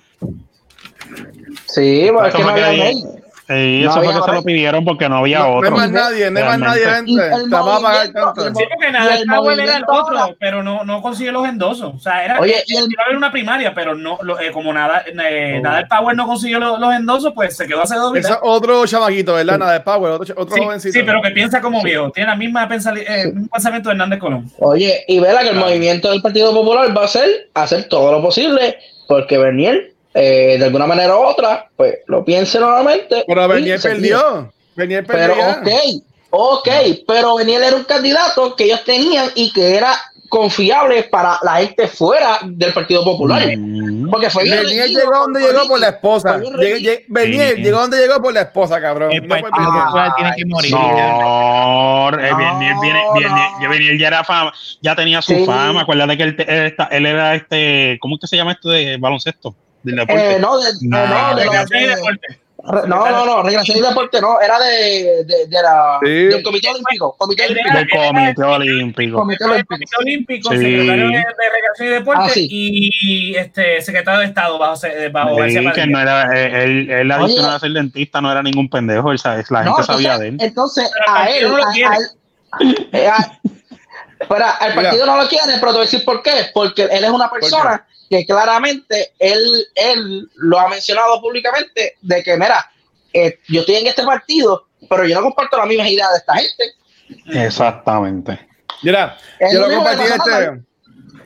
Sí, porque es que no había ahí- ley. Y No eso fue que se lo pidieron porque no había No, no hay otro. más nadie, no hay más nadie, gente. el a Sí, porque nada, Powell era el otro, ahora- pero no, no consiguió los endosos. O sea, era, Oye, el- iba a haber una primaria, pero no, lo- eh, como nada, eh, nada, el Power no consiguió los, los endosos, pues se quedó hace dos Ese es otro chamaquito, ¿verdad? Nada de Power, otro, otro Sí, jovencito. sí, pero que piensa como viejo. Tiene la misma pensali- eh, mismo pensamiento de Hernández Colón. Oye, y vela que el movimiento del Partido Popular va a ser hacer todo lo posible porque Bernier, eh, de alguna manera u otra, pues lo piense nuevamente. Pero Bernier perdió. Bernier perdió. Pero ok, ok, pero Beniel era un candidato que ellos tenían y que era confiable para la gente fuera del Partido Popular. Mm. Porque fue Bernier llegó donde llegó por la esposa. Bernier Sí. llegó donde llegó por la esposa, cabrón. El No por Partido Bernier. Popular tiene que morir. No, eh, Bernier, No, no. Bernier ya era fama, ya tenía su Sí. fama. Acuérdate que él, te- él él era este, ¿cómo es que se llama esto de baloncesto? Del deporte. Eh, no, de, No, no, de, Recreación y de- deporte. re- no, no, no, recreación y deporte no, era de, de, de la, Sí. del Comité Olímpico. Comité Olímpico. del Comité Olímpico. Comité Olímpico. Comité Olímpico, Sí. secretario de, de Recreación y Deporte Ah, sí. y este secretario de Estado bajo, bajo que no era, eh, él, él adicional a ser dentista no era ningún pendejo, él la gente No, sabía entonces, de él. entonces Pero el a él, no lo a- quiere. a él- espera, el Mira. partido no lo quiere, pero te voy a decir por qué. Porque él es una persona que claramente él, él lo ha mencionado públicamente de que, mira, eh, yo estoy en este partido, pero yo no comparto las mismas ideas de esta gente. Exactamente. Mira, quiero compartir este.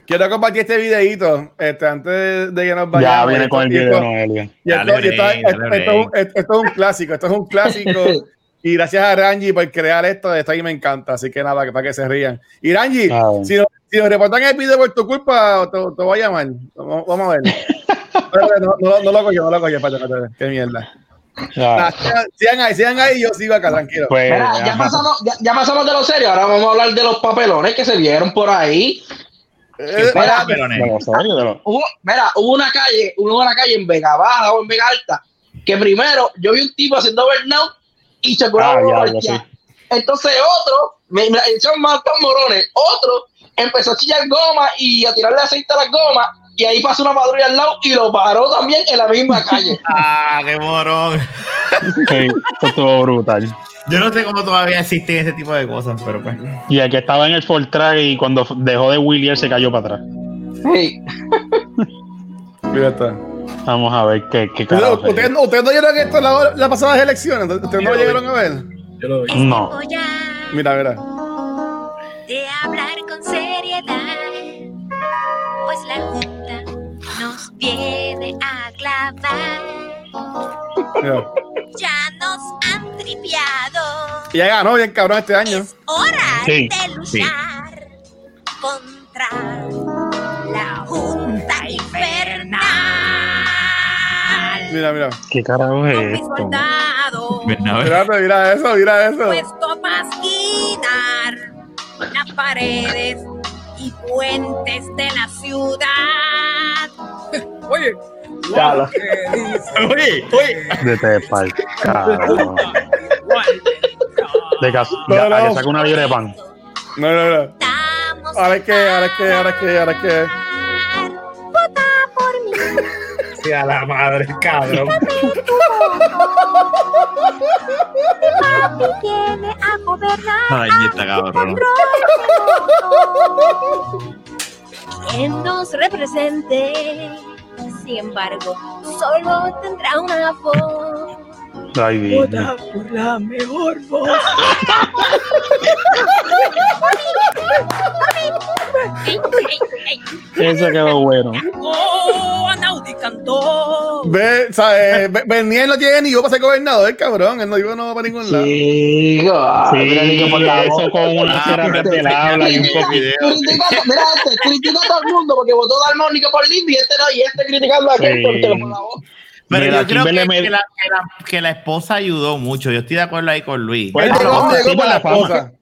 Quiero compartir este videito este, antes de que nos Ya vayamos. viene Esto- con el video, Noelia. esto es un clásico, esto es un clásico. Y gracias a Rangi por crear esto, esto ahí me encanta, así que nada, para que se rían. Y Rangi, Ah. si, nos, si nos reportan el video por tu culpa, te, te voy a llamar. Vamos, vamos a ver. No, no, no lo cogió, no lo cogió, espérate, espérate, qué mierda. Ya, Ah, sigan- ahí, sigan ahí, yo sigo acá, tranquilo. pues, Mira, ya pasamos, ya, ya pasamos de lo serio, ahora vamos a hablar de los papelones que se vieron por ahí. Eh, Mira, De de Hubo, mira, hubo una calle, hubo una calle en Vega Baja o en Vega Alta, que primero yo vi un tipo haciendo burnout y se curaba Ah, ya, ya, sí. Entonces otro, me, me son más tan morones, otro empezó a chillar goma y a tirarle aceite a las gomas y ahí pasó una patrulla al lado y lo paró también en la misma calle. Ah, qué morón. Sí, esto estuvo brutal. Yo no sé cómo todavía existen ese tipo de cosas, pero pues. Y el que estaba en el Fortrack y cuando dejó de Willier se cayó para atrás. Sí. Mira esto. Vamos a ver qué, qué Ustedes carajo. es. ustedes no ustedes no vieron esto en la, las pasadas elecciones, ustedes no lo llegaron a ver. Yo lo vi. No. Voy a Mira, mira. de hablar con seriedad, pues la Junta nos viene a clavar. mira. Ya nos han triviado. Y ya ganó bien cabrón este año. Es hora Sí, de luchar contra la Junta Infernal. Mira, mira. ¿Qué carajo es esto? Mira, mira eso, mira eso. puesto a pasquinar las paredes y puentes de la ciudad. Oye, lo- Oye, oye. De Tepal. Carajo. De cas- No, ya, no. saca una libra de pan. No, no, no. Ahora es que, ahora es que, ahora es que, ahora es que. Vota por mí. Sí, a la madre, cabrón. Papi viene a gobernar. Ay, está cabrón. Quien nos represente. Sin embargo, solo tendrá una voz. Ay, Dios. por la mejor voz. Eso quedó bueno. Oh, Anaudi cantó. Ve, ¿sabes? Be- Bernier no tiene ni yo para ser gobernador, cabrón. Él no iba no para ningún lado. Chico, ah, Sí, mira, ni que por la voz. eso con una terapia del habla y un poco. Critica- mira este, critica a todo el mundo porque votó Dalmónica por Lindy y este no, y este criticando a aquel por la voz. Pero Mira, yo creo que, me- que la, que, la, que la esposa ayudó mucho. Yo estoy de acuerdo ahí con Luis. Pues, llegó llegó por la esposa.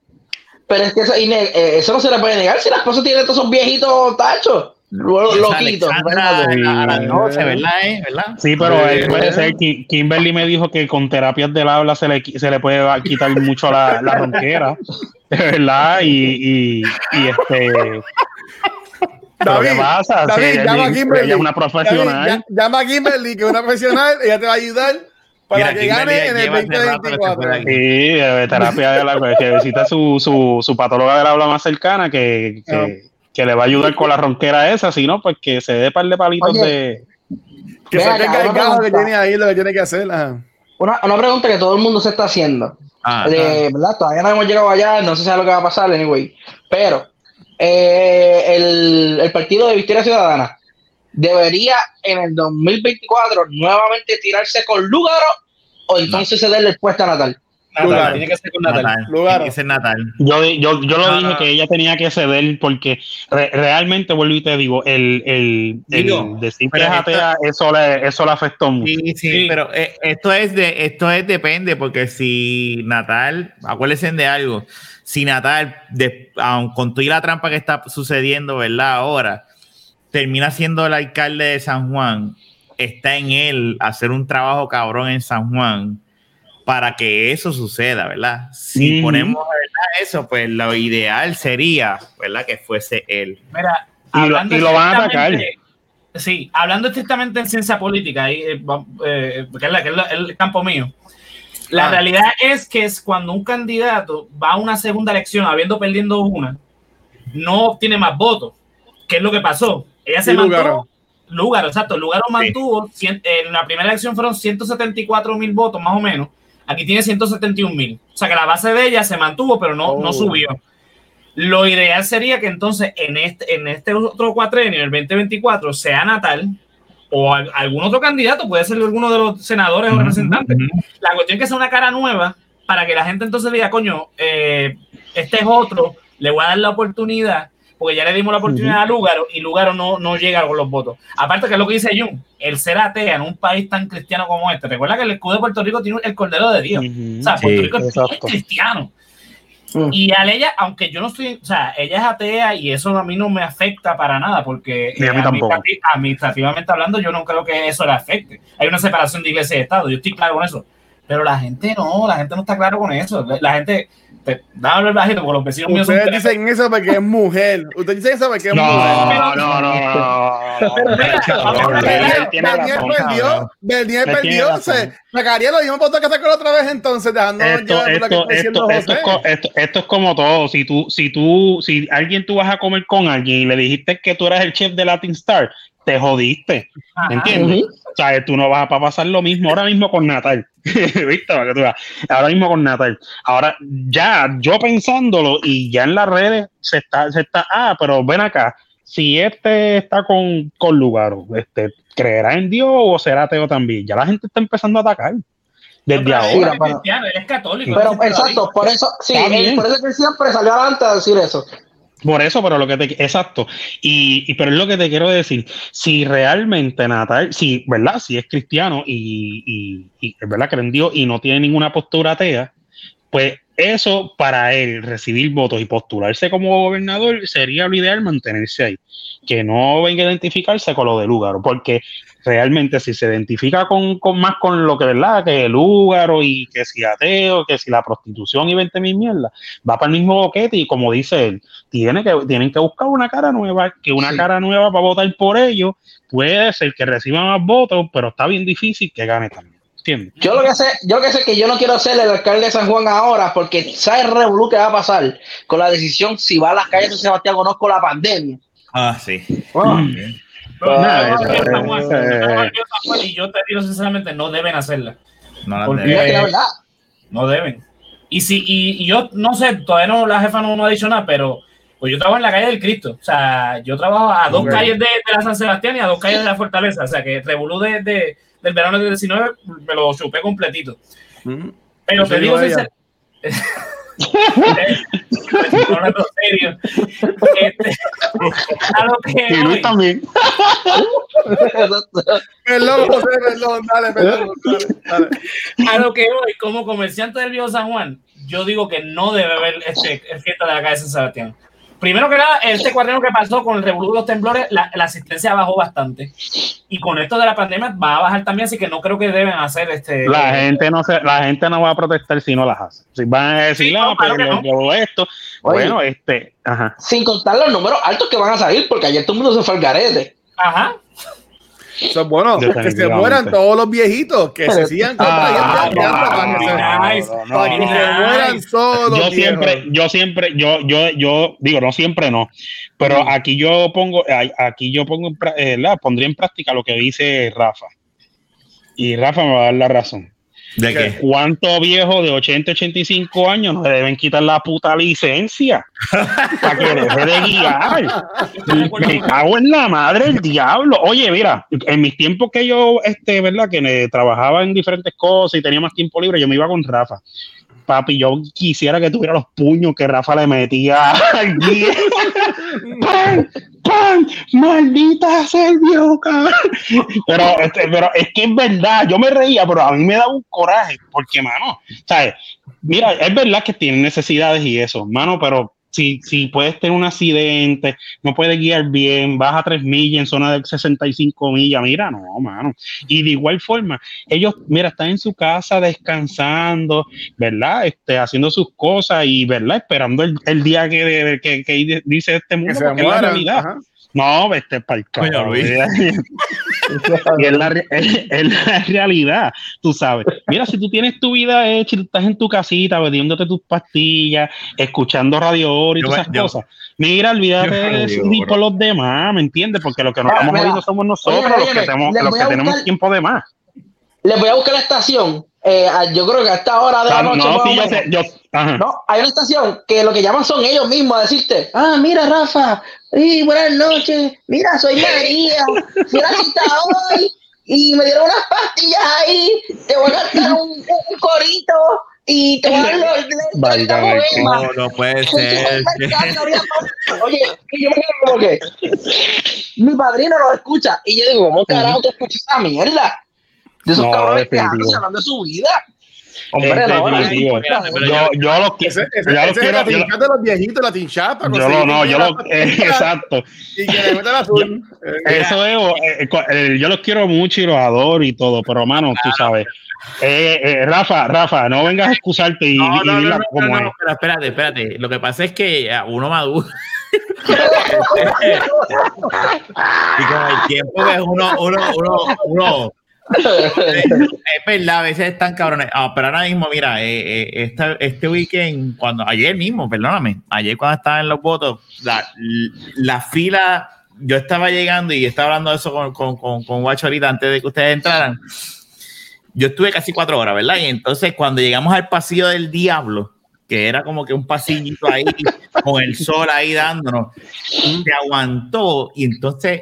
Pero es que eso, eh, eso no se le puede negar si la esposa tiene todos esos viejitos tachos, loquitos. A las 12, ¿verdad? Eh? ¿verdad? Sí, pero él puede ser. Ki- Kimberly me dijo que con terapias del habla se le, se le puede quitar mucho la, la ronquera. ¿Verdad? Y, y, y este. ¿Pero David, qué pasa? David, Sí, llama a Kimberly. ella es una profesional. David, llama a Kimberly, que es una profesional, ella te va a ayudar para Mira, que gane en el lleva hace rato que se fue de 2024. aquí. Sí, de terapia de la que visita su, su, su patóloga del habla más cercana que, que, Ah. que le va a ayudar con la ronquera esa, si no, pues que se dé par de palitos Oye. de. Que se tenga el gajo que tiene ahí, lo que tiene que hacer. ajá. Una, una pregunta que todo el mundo se está haciendo. Ah, Eh, ¿verdad? Todavía no hemos llegado allá, no se sabe lo que va a pasar, anyway. Pero eh, el, el partido de Victoria Ciudadana debería en el 2024 nuevamente tirarse con Lúgaro o entonces cederle el puesto a Natal. Natal, Lugar. tiene que ser con Natal. Natal. Lugar. Tiene que ser Natal. Yo, yo, yo lo No, dije no. que ella tenía que ceder porque re- realmente, vuelvo y te digo, el, el, el Digo, decir que es atea, eso le, eso le afectó mucho. Sí, sí, Sí. pero eh, esto es de, esto es depende, porque si Natal, acuérdense de algo, si Natal, de, aun con toda la trampa que está sucediendo, ¿verdad? Ahora, termina siendo el alcalde de San Juan, está en él hacer un trabajo cabrón en San Juan para que eso suceda, ¿verdad? Si Ujú. ponemos ¿verdad? eso, pues lo ideal sería, ¿verdad? Que fuese él. Mira, Y lo- hablando y lo van a atacar. Sí, hablando estrictamente en ciencia política, ahí, eh, eh, que es, la- que es la- el campo mío. La Ah. realidad es que es cuando un candidato va a una segunda elección habiendo perdiendo una, no obtiene más votos. ¿Qué es lo que pasó? Ella se mantuvo. Lugaro. Exacto. Lugaro mantuvo, cien- en la primera elección fueron 174 mil votos más o menos. Aquí tiene 171 mil. O sea que la base de ella se mantuvo, pero no, no Oh. subió. Lo ideal sería que entonces en este, en este otro cuatrenio, el 2024, sea Natal o al- algún otro candidato, puede ser alguno de los senadores o representantes. La cuestión es que sea una cara nueva para que la gente entonces diga, coño, eh, este es otro, le voy a dar la oportunidad, porque ya le dimos la oportunidad a Lugaro y Lugaro no, no llega con los votos. Aparte que es lo que dice Jun, el ser atea en un país tan cristiano como este. Recuerda que el escudo de Puerto Rico tiene el Cordero de Dios. O sea, Sí, Puerto Rico es exacto. cristiano. Mm. Y a ella, aunque yo no estoy, o sea, ella es atea y eso a mí no me afecta para nada, porque a mí eh, administrativamente hablando, yo no creo que eso le afecte. Hay una separación de iglesia y Estado, yo estoy claro con eso. Pero la gente no, la gente no está claro con eso. La, la gente, te, dame hablar bajito, porque los vecinos míos son Ustedes dicen eso porque es mujer. Ustedes dicen eso porque es No, mujer. no, no, no, no. Bernier perdió. Bernier perdió, sacaría los mismos votos que sacó la otra vez entonces, dejándonos Esto, llevar por lo que esto, esto, esto, esto, esto es como todo. Si tú, si tú, si alguien tú vas a comer con alguien y le dijiste que tú eras el chef de Latin Star, te jodiste. Ajá. ¿Entiendes? O sea, tú no vas a pa- pasar lo mismo ahora mismo con Natal. ¿Viste? Para que tú veas. Ahora mismo con Natal. Ahora, ya, yo pensándolo y ya en las redes se está, se está, ah, pero ven acá. Si este está con, con Lugaro, este, ¿creerá en Dios o será ateo también? Ya la gente está empezando a atacar. Desde ahora. es Mira, para- cristiano, él es católico. Pero exacto, por eso, sí, bien. por eso que siempre salió adelante a decir eso. Por eso, pero lo que te exacto. Y, y- pero es lo que te quiero decir. Si realmente Natal, si, ¿verdad? Si es cristiano y, y, y verdad cree Dios y no tiene ninguna postura atea, pues eso para él recibir votos y postularse como gobernador sería lo ideal mantenerse ahí. Que no venga a identificarse con lo de Lúgaro, porque realmente si se identifica con, con más con lo que, ¿verdad? Que el Lúgaro y que si ateo, que si la prostitución y 20 mil mierdas, va para el mismo boquete y como dice él, tiene que, tienen que buscar una cara nueva, que una Sí. cara nueva para votar por ellos puede ser que reciba más votos, pero está bien difícil que gane también. ¿Entiendes? Yo lo que sé, yo lo que sé es que yo no quiero ser el alcalde de San Juan ahora, porque sabe el revolú que va a pasar con la decisión si va a las calles de Sebastián o no con la pandemia. Ah, sí. Pero Nada, y yo te digo sinceramente, no deben hacerla. No la Porque- debe. Mira que la verdad. No deben. Y si, y, y yo no sé, todavía no, la jefa no, no ha dicho nada, pero pues yo trabajo en la calle del Cristo. O sea, yo trabajo a dos calles de, de la San Sebastián y a dos calles de la Fortaleza. O sea, que Revolú de, de- del verano del 19 me lo chupé completito. Mm. Pero te digo sinceramente. Hablando a lo que Luis también. Perdón, José, perdón, dale, dale, dale. a lo que voy, como comerciante del Viejo San Juan, yo digo que no debe haber este, fiesta de la calle San Sebastián. Primero que nada, este cuaderno que pasó con el revolú de los temblores, la, la asistencia bajó bastante. Y con esto de la pandemia va a bajar también, así que no creo que deben hacer este. La eh, gente no se, la gente no va a protestar si no las hace. Si van a decir, Sí, no, claro pero yo esto, Oye. bueno, este, ajá. Sin contar los números altos que van a salir, porque ayer todo el mundo se fue al garete. Ajá. Eso es bueno, que se mueran todos los viejitos, que se sigan Ah, para que se- mueran todos los yo siempre, yo siempre, yo, yo, yo digo, no siempre no, pero aquí yo pongo, aquí yo pongo, eh, la, pondría en práctica lo que dice Rafa. Y Rafa me va a dar la razón. ¿De qué? ¿Cuántos viejos de 80, 85 años no le deben quitar la puta licencia para que deje de guiar? Me cago en la madre el diablo. Oye, mira, en mis tiempos que yo, este, ¿verdad? Que me trabajaba en diferentes cosas y tenía más tiempo libre, yo me iba con Rafa. Papi, yo quisiera que tuviera los puños que Rafa le metía al guía. ¡Pam! ¡Pam! ¡Maldita cabrón! Pero, este, pero es que es verdad, yo me reía, pero a mí me da un coraje, porque, mano, ¿sabes? Mira, es verdad que tienen necesidades y eso, mano, pero si, si puedes tener un accidente, no puedes guiar bien, vas a 3 millas en zona de 65 millas, mira, no, mano. Y de igual forma, ellos, mira, están en su casa descansando, ¿verdad? Este, haciendo sus cosas y, ¿verdad? Esperando el, el día que, que, que dice este mundo, Que porque es la realidad. ajá. No, este para el carajo. Luis. Y es la, re- es- es la realidad, tú sabes. Mira, si tú tienes tu vida hecha, y tú estás en tu casita bebiéndote tus pastillas, escuchando radio Oro y Yo todas esas yo- cosas. Mira, olvídate yo de Oro. por los demás, ¿me entiendes? Porque lo que nos Mira, estamos jodiendo somos nosotros, Oye, los que oye, tenemos, los que tenemos tiempo de más. Les voy a buscar la estación. eh, yo creo que a esta hora de la No, noche. más sí, yo sé, yo. No, hay una estación que lo que llaman son ellos mismos a decirte, ah, mira Rafa, y buenas noches, mira, soy María, fui a la cita hoy. Y me dieron unas pastillas ahí, te voy a cantar un, corito y te voy a dar los Válgame 30 poemas. No, no puede ser. Oye, y yo me quedo como que mi padrino lo escucha. Y yo digo, ¿cómo carajo tú escuchas esa mierda? De esos No, cabrones quejándose, hablando de su vida. Hombre, no, no, definitivo. no, no, no. Yo, yo los Ese, ese, ya los ese es quiero- la yo de los viejitos, la tinchata. yo lo, no, yo lo, eh, exacto. Y que le metan azul. Eh, Eso es, eh, eh, yo los quiero mucho y los adoro y todo, pero hermano, tú sabes. Eh, eh, Rafa, Rafa, no vengas a excusarte y, No, y no, no, dila no, como no, es. pero espérate, espérate. Lo que pasa es que uno madura. y con el tiempo que uno, uno, uno, uno es verdad, a veces están cabrones. Ah, pero ahora mismo, mira, eh, eh, este weekend, cuando ayer mismo, perdóname, ayer cuando estaba en los votos, la, la fila, yo estaba llegando y estaba hablando de eso con, con, con, con Guacho ahorita antes de que ustedes entraran. Yo estuve casi cuatro horas, ¿verdad? Y entonces cuando llegamos al pasillo del diablo, que era como que un pasillito ahí con el sol ahí dándonos, se aguantó y entonces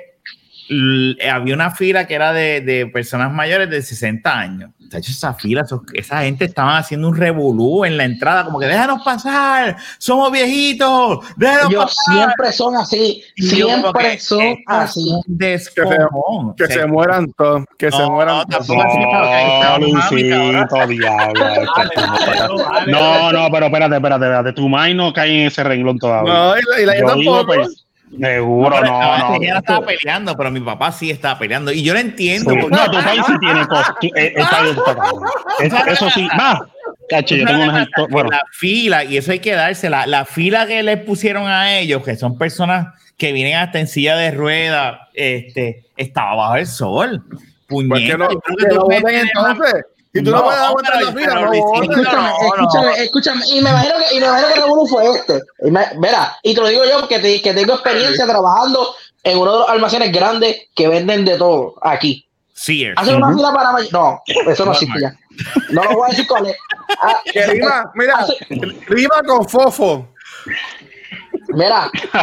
había una fila que era de, de personas mayores de 60 años. De hecho, esa fila, esos- esa gente estaba haciendo un revolú en la entrada, como que déjanos pasar, somos viejitos, déjanos Ellos pasar. siempre son así, que, siempre son esto es así. descojón. que se mueran todos. Que se No, mueran todos. tampoco No. No, no, pero espérate, espérate, espérate. Tu mind no cae en ese renglón todavía. No, y la, y la yo Yo digo, tampoco. pues, seguro, no, no. ella no estaba peleando, pero mi papá sí estaba peleando. Y yo lo entiendo. Sí. porque- No, tu país sí tiene cosas. Eh, está bien, está cabrón. Eso, sí, va. Cacho, yo tengo unas Bueno, la fila, y eso hay que dársela, la fila que les pusieron a ellos, que son personas que vienen hasta en silla de ruedas, este, estaba bajo el sol. Pues Puñeta, que no, que que no voten más- entonces. Si tú no, No, puedes aguantar la fila, pero no. Escúchame, escúchame, escúchame. Y me imagino que, y me imagino que Revolú fue este. Y me- Verá, y te lo digo yo que, te- que tengo experiencia trabajando en uno de los almacenes grandes que venden de todo aquí. Sears. Hacen una fila para No, eso no existe ya. No lo voy a decir cuál es. Ah, Que rima, mira, hace- rima con fofo. Mira,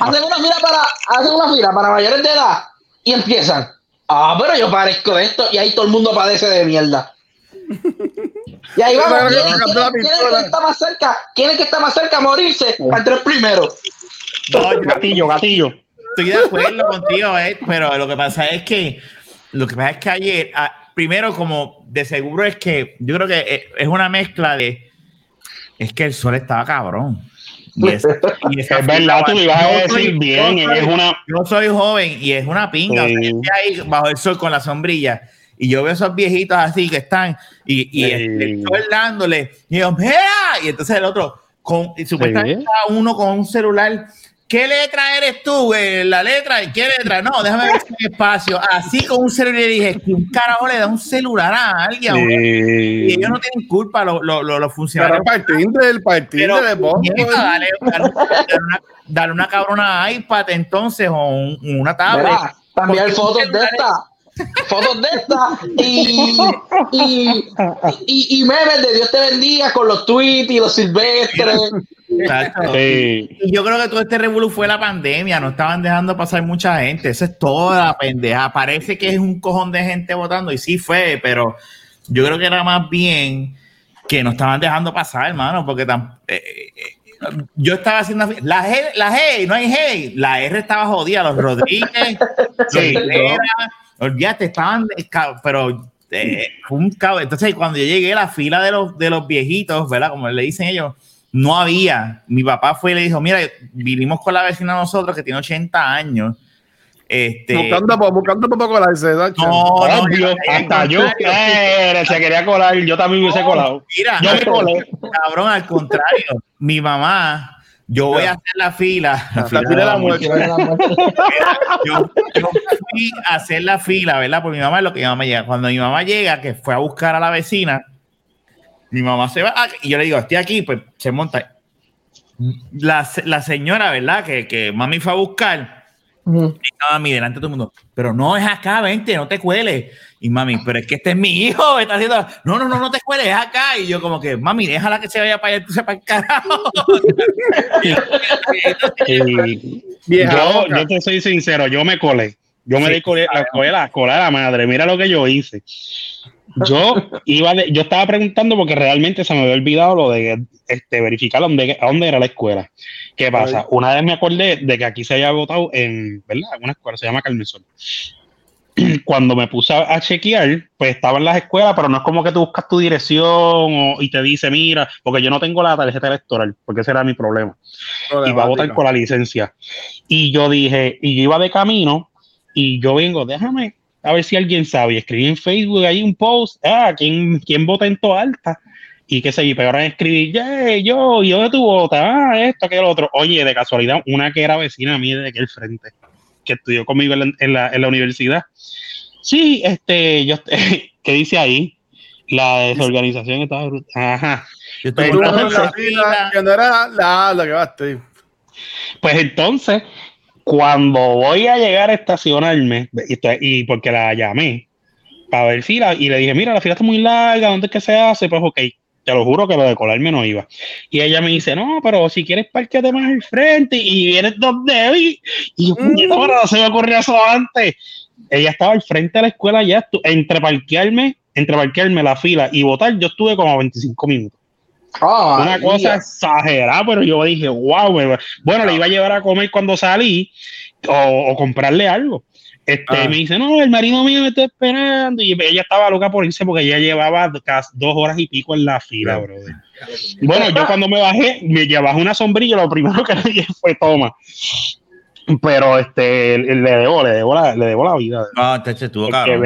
hacen una fila para, hacen una fila para mayores de edad y empiezan. Ah, pero yo parezco de esto y ahí todo el mundo padece de mierda. Y ahí vamos, ¿quién, quién- quién es pistola. que está más cerca? ¿Quién es que está más cerca a morirse? A entrar primero. No, gatillo, gatillo. estoy de acuerdo contigo, eh, pero lo que pasa es que lo que pasa es que ayer, ah, primero, como de seguro es que yo creo que eh, es una mezcla de es que el sol estaba cabrón. Y esa- y esa Es verdad, tú ibas a decir soy- bien, soy- es una- Yo soy joven y es una pinga. Sí. o sea, yo estoy ahí bajo el sol con la sombrilla y yo veo esos viejitos así que están y, y Sí. sol dándole y yo, "Mira", y entonces el otro con y supuestamente Sí. uno con un celular ¿qué letra eres tú? Eh, La letra, ¿qué letra? No, déjame ver si espacio. Así con un celular y le dije, ¿quién carajo le da un celular a alguien? Y ellos no tienen culpa, los, los, los, los funcionarios. Pero, de Bombo. puñeta, dale, dale- una, cabrona iPad entonces o un- una tablet. Mira, Porque fotos de esta. Fotos de esta y, y, y, y memes de Dios te bendiga con los tweets y los silvestres. Sí. Y yo creo que todo este revolú fue la pandemia, no estaban dejando pasar mucha gente, eso es toda la pendeja. Parece que es un cojón de gente votando y sí fue, pero yo creo que era más bien que no estaban dejando pasar, hermano, porque tan, eh, eh, yo estaba haciendo la G, la G, no hay G, la R estaba jodida, los Rodríguez, los Sí, Rivera, olvídate, estaban, pero eh, un caos. Entonces, cuando yo llegué a la fila de los, de los viejitos, ¿verdad? Como le dicen ellos, no había. Mi papá fue y le dijo, mira, vinimos con la vecina nosotros que tiene 80 años. Este, Buscando, buscando la ansiedad. no, no, hasta yo eh, se quería colar, yo también hubiese colado. Mira, Yo me colé. cabrón, al contrario, mi mamá, yo voy a hacer la fila. La, La fila de la muerte. Yo, yo fui a hacer la fila, ¿verdad? Por mi mamá es lo que mi mamá llega. Cuando mi mamá llega, que fue a buscar a la vecina, mi mamá se va ah, y yo le digo, estoy aquí, pues se monta. La, la señora, ¿verdad? Que, que mami fue a buscar, y mami delante de todo el mundo, pero no es acá, vente, no te cueles. Y mami, pero es que este es mi hijo, me está haciendo, no, no, no, no te cueles, es acá. Y yo como que, mami, déjala que se vaya para allá, tú sepas el carajo. Y yo, yo te soy sincero, yo me colé. Yo me Sí, di colé, la, colé la cola de la madre. Mira lo que yo hice. Yo iba de- yo estaba preguntando porque realmente se me había olvidado lo de este, verificar dónde, a dónde era la escuela. ¿Qué pasa? Una vez me acordé de que aquí se había votado en, ¿verdad? Una escuela, se llama Carmen Sol. Cuando me puse a, a chequear, pues estaba en las escuelas, pero no es como que tú buscas tu dirección o- y te dice, mira, porque yo no tengo la tarjeta electoral, porque ese era mi problema y va a votar con la licencia. Y yo dije, y yo iba de camino y yo vengo, déjame a ver si alguien sabe. Y escribí en Facebook ahí un post, ah, ¿quién, quién vota en Alta? Y qué sé yo, y pegaron a escribir, yeah, yo, ¿y dónde tú votas? Ah, esto, aquello, otro. Oye, de casualidad, una que era vecina mía de aquel frente, que estudió conmigo en la, en la, en la universidad. Sí, este, yo, ¿qué dice ahí? La desorganización estaba brutal. Ajá. Yo Pero entonces- la fila, que no era la, la que va a estar. Pues entonces, cuando voy a llegar a estacionarme, y, porque la llamé para ver fila, y le dije, mira, la fila está muy larga, ¿dónde es que se hace? Pues ok, te lo juro que lo de colarme no iba. Y ella me dice, no, pero si quieres parqueate más al frente y vienes donde vi. Y yo, no se me ocurrió eso antes. Ella estaba al frente de la escuela ya, entre parquearme, entre parquearme la fila y votar, yo estuve como 25 minutos. Ah, Una cosa exagerada, pero yo dije, wow, bueno, le iba a llevar a comer cuando salí o, o comprarle algo. Este, Ah. me dice, no, el marido mío me está esperando. Y ella estaba loca por irse porque ella llevaba casi dos horas y pico en la fila, brother. Bueno, yo cuando me bajé, me llevaba una sombrilla, lo primero que le dije fue toma. Pero este, le debo, le debo la, le debo la vida. No, tacho, estuvo me- cabrón.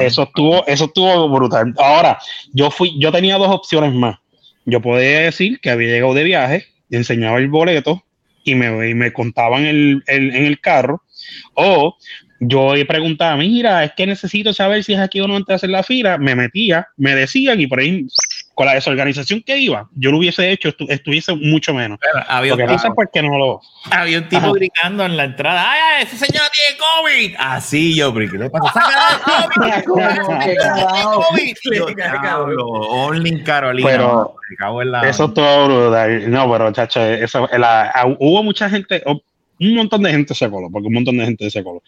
eso estuvo, eso estuvo brutal. Ahora, yo fui, yo tenía dos opciones más. Yo podía decir que había llegado de viaje enseñaba el boleto y me, y me contaban el, el- en el carro. O yo preguntaba, mira, es que necesito saber si es aquí o no antes de hacer la fila. Me metía, me decían y por ahí, con la desorganización que iba, yo lo hubiese hecho, estu- estuviese mucho menos. Pero había, Porque un no sé tipo, por qué no lo. había un tipo Ajá. gritando en la entrada, ¡ay, ese señor tiene COVID! Así yo, pero ¿qué le pasa? ¡Sácala de COVID! Carolina. Pero- Eso es todo brutal. No, pero chacho, eso, la- hubo mucha gente, un montón de gente se coló, porque un montón de gente se coló.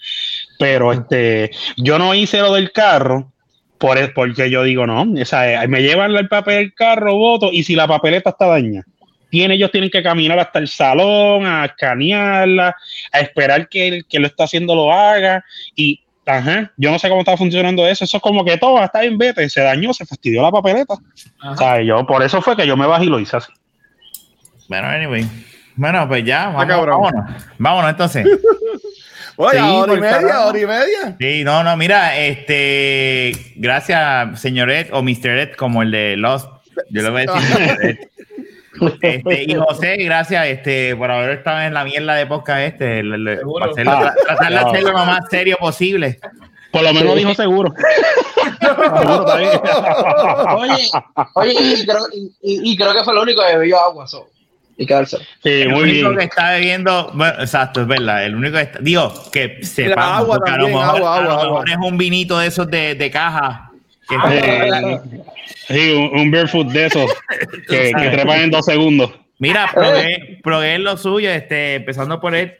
Pero este, yo no hice lo del carro, por, e, porque yo digo, no, o sea, eh, me llevan el papel del carro, voto, y si la papeleta está dañada, tiene, ellos tienen que caminar hasta el salón, a escanearla, a esperar que el que lo está haciendo lo haga, y Ajá, yo no sé cómo está funcionando eso. Eso es como que todo está bien, vete, se dañó, se fastidió la papeleta. O sea, yo, por eso fue que yo me bajé y lo hice así. Bueno, anyway. Bueno, pues ya, vamos, cabrón. vámonos. Vámonos entonces. Oye, Sí, hora y media, carajo. hora y media. Sí, no, no, mira, este, gracias, señor Ed o Mr. Ed, como el de Lost. Yo le voy a decir Mr. Ed. Este, y José, gracias este, por haber estado en la mierda de podcast este. le- le- Seguro. para hacerlo- Ah, tratar de no. hacerlo lo más serio posible. Por lo menos dijo seguro. Seguro. Oye, oye, y creo, y creo que fue lo único que bebió agua. so, Y quedarse. Sí, El muy único bien. que está bebiendo, bueno, exacto, es verdad. El único que está, digo, que sepa, agua porque a lo también, mejor, agua, a lo agua, mejor agua. es un vinito de esos de, de caja. que- Eh, sí, un, un barefoot de esos que, que trepan en dos segundos. Mira, probé, probé lo suyo, este, empezando por él.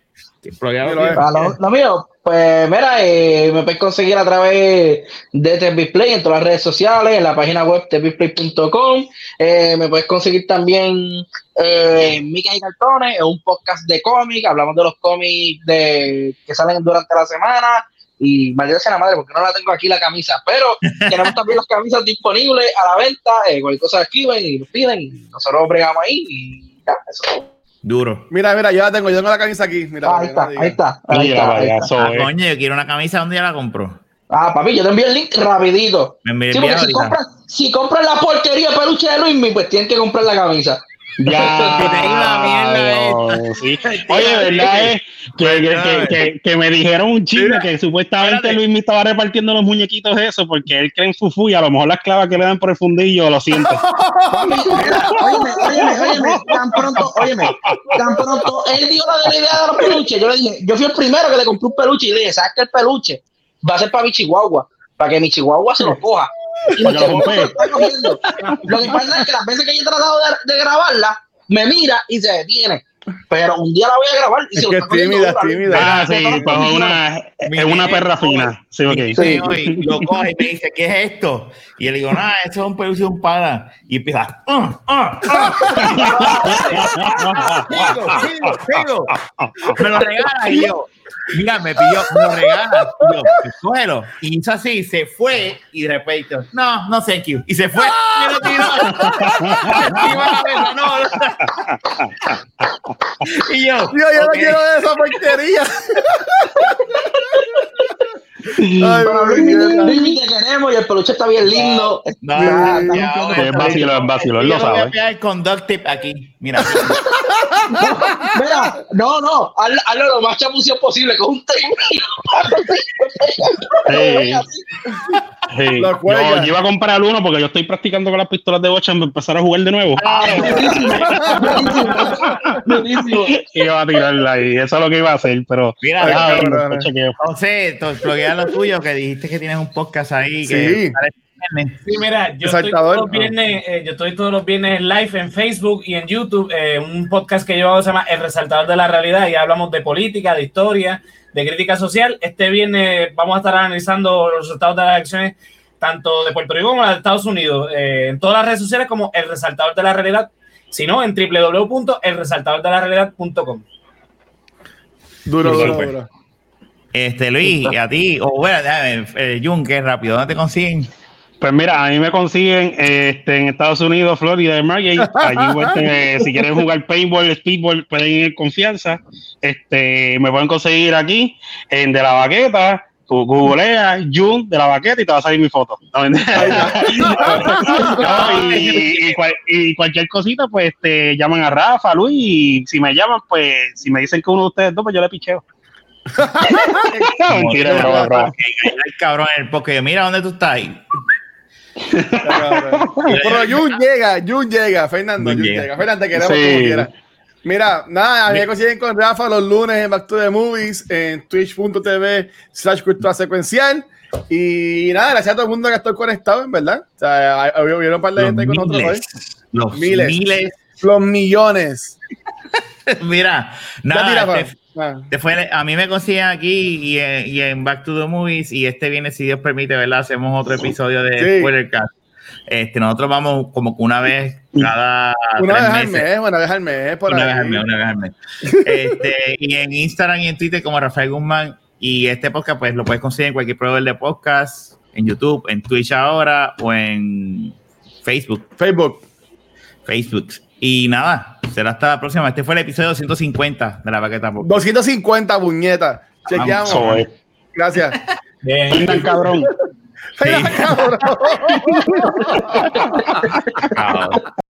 probé Ah, lo, lo mío, pues mira, eh, me puedes conseguir a través de TVPlay en todas las redes sociales, en la página web tvplay.com. Eh, me puedes conseguir también eh, Micas y Cartones, es un podcast de cómic. Hablamos de los cómics de, que salen durante la semana. Y maldita sea la madre, porque no la tengo aquí la camisa. Pero tenemos también las camisas disponibles a la venta. Eh, cualquier cosa escriben y nos piden. Y nosotros bregamos ahí. Y ya, eso. Duro. Mira, mira, yo la tengo, yo tengo la camisa aquí. Mira, ahí, está, ahí está, ahí Mira, está, ahí vaya, está. eso Ah, coño, yo quiero una camisa, ¿dónde ya la compro? Ah, papi, yo te envío el link rapidito. Me envíe Sí, porque si compras, si compras la porquería peluche de Luismi, pues tienen que comprar la camisa. Ya, sí. Oye, verdad es que, que, que, que- que me dijeron un chisme que supuestamente. Luis me estaba repartiendo los muñequitos eso porque él cree en fufu y a lo mejor las clavas que le dan por el fundillo, lo siento. Óyeme, óyeme, óyeme, tan pronto, óyeme, tan pronto él dio la de la idea de los peluches. Yo le dije, yo fui el primero que le compré un peluche y le dije, ¿sabes que el peluche va a ser para mi chihuahua? Para que mi chihuahua se lo coja. Y Para que lo lo bompee. está cogiendo. Lo que pasa es que las veces que yo he tratado de, de grabarla, me mira y se detiene. Pero un día la voy a grabar y Es se lo que está tímida, dura. tímida. Ah, sí, pues condiciones. una, es una perra fina. Sí, ok. Sí. Hoy lo coge y me dice, ¿qué es esto? Y le digo, nada, eso es un peluche de un pana. Y empieza, "Ah, ah, ah". Sigo, sigo, sigo. Me lo regala y yo, mira, me pidió, me lo regala. Y yo, "Pues cógelo. Y hizo así, se fue y de repente, no, no, thank you. Y se fue. Y lo tiró. No, no. Y yo, Yo, yo no quiero esa porquería. Ay, te queremos y el peluche está bien lindo. No. Es vacilo, es vacilo, él Yo lo le voy a sabe. pegar el conduct tip aquí. Mira. Mira, no, no, hazlo, hazlo lo más chamucio posible con un Sí. Sí. Lo Yo, iba a comprar uno porque yo estoy practicando con las pistolas de bocha para empezar a jugar de nuevo. Buenísimo. Iba a tirarla y eso es lo que iba a hacer, pero Mira. José, to- bloquea lo tuyo, que dijiste que tienes un podcast ahí. Que Sí. Sí, mira, yo estoy, todos los viernes, eh, yo estoy todos los viernes en live en Facebook y en YouTube. eh, un podcast que yo hago se llama El Resaltador de la Realidad y hablamos de política, de historia, de crítica social. Este viernes vamos a estar analizando los resultados de las elecciones tanto de Puerto Rico como de Estados Unidos eh, en todas las redes sociales como El Resaltador de la Realidad, sino en www.elresaltadordelarrealidad.com. Duro, Sí, duro, pues. duro. Este, Luis, y a ti, o bueno, déjame, eh, Jun, que rápido, ¿dónde te consiguen? Pues mira, a mí me consiguen este, en Estados Unidos, Florida, en Margate. Allí, este, si quieren jugar paintball, speedball, pueden ir en confianza. Este, me pueden conseguir aquí en De La Baqueta. Tú googlea Jun de la baqueta y te va a salir mi foto. No, mentira. No, y, y cual- y cualquier cosita, pues te llaman a Rafa, Luis, y si me llaman, pues si me dicen que uno de ustedes dos, pues yo le picheo. No, mentira, Como- broma, broma. Ay, cabrón, en el porque mira dónde tú estás ahí. Pero Jun llega, Jun llega, Fernando, Jun llega. llega. Fernando, te queremos Sí. como quiera. Mira, nada, me consiguen con Rafa los lunes en Back to the Movies, en twitch.tv slash cultura secuencial. Y nada, gracias a todo el mundo que estoy conectado, en verdad. O sea, hubieron un par de Los gente con nosotros hoy. miles, los Miles. miles. Los millones. Mira, nada, tira, este- Te fue- a mí me consiguen aquí y en, y en Back to the Movies y este viene, si Dios permite, ¿verdad? Hacemos otro episodio de Sí. Spoilercast. Este, nosotros vamos como que una vez cada Una tres vez al meses. mes, una vez al mes, por Una ahí. vez al mes, una vez al mes. Este, y en Instagram y en Twitter como Rafael Guzmán. Y este podcast, pues lo puedes conseguir en cualquier proveedor de podcast, en YouTube, en Twitch ahora o en Facebook. Facebook. Facebook. Y nada, será hasta la próxima. Este fue el episodio 250 de la Paqueta Podcast. 250 puñetas. Chequeamos. Es. Gracias. Bien. Vengan, cabrón. Cabrón.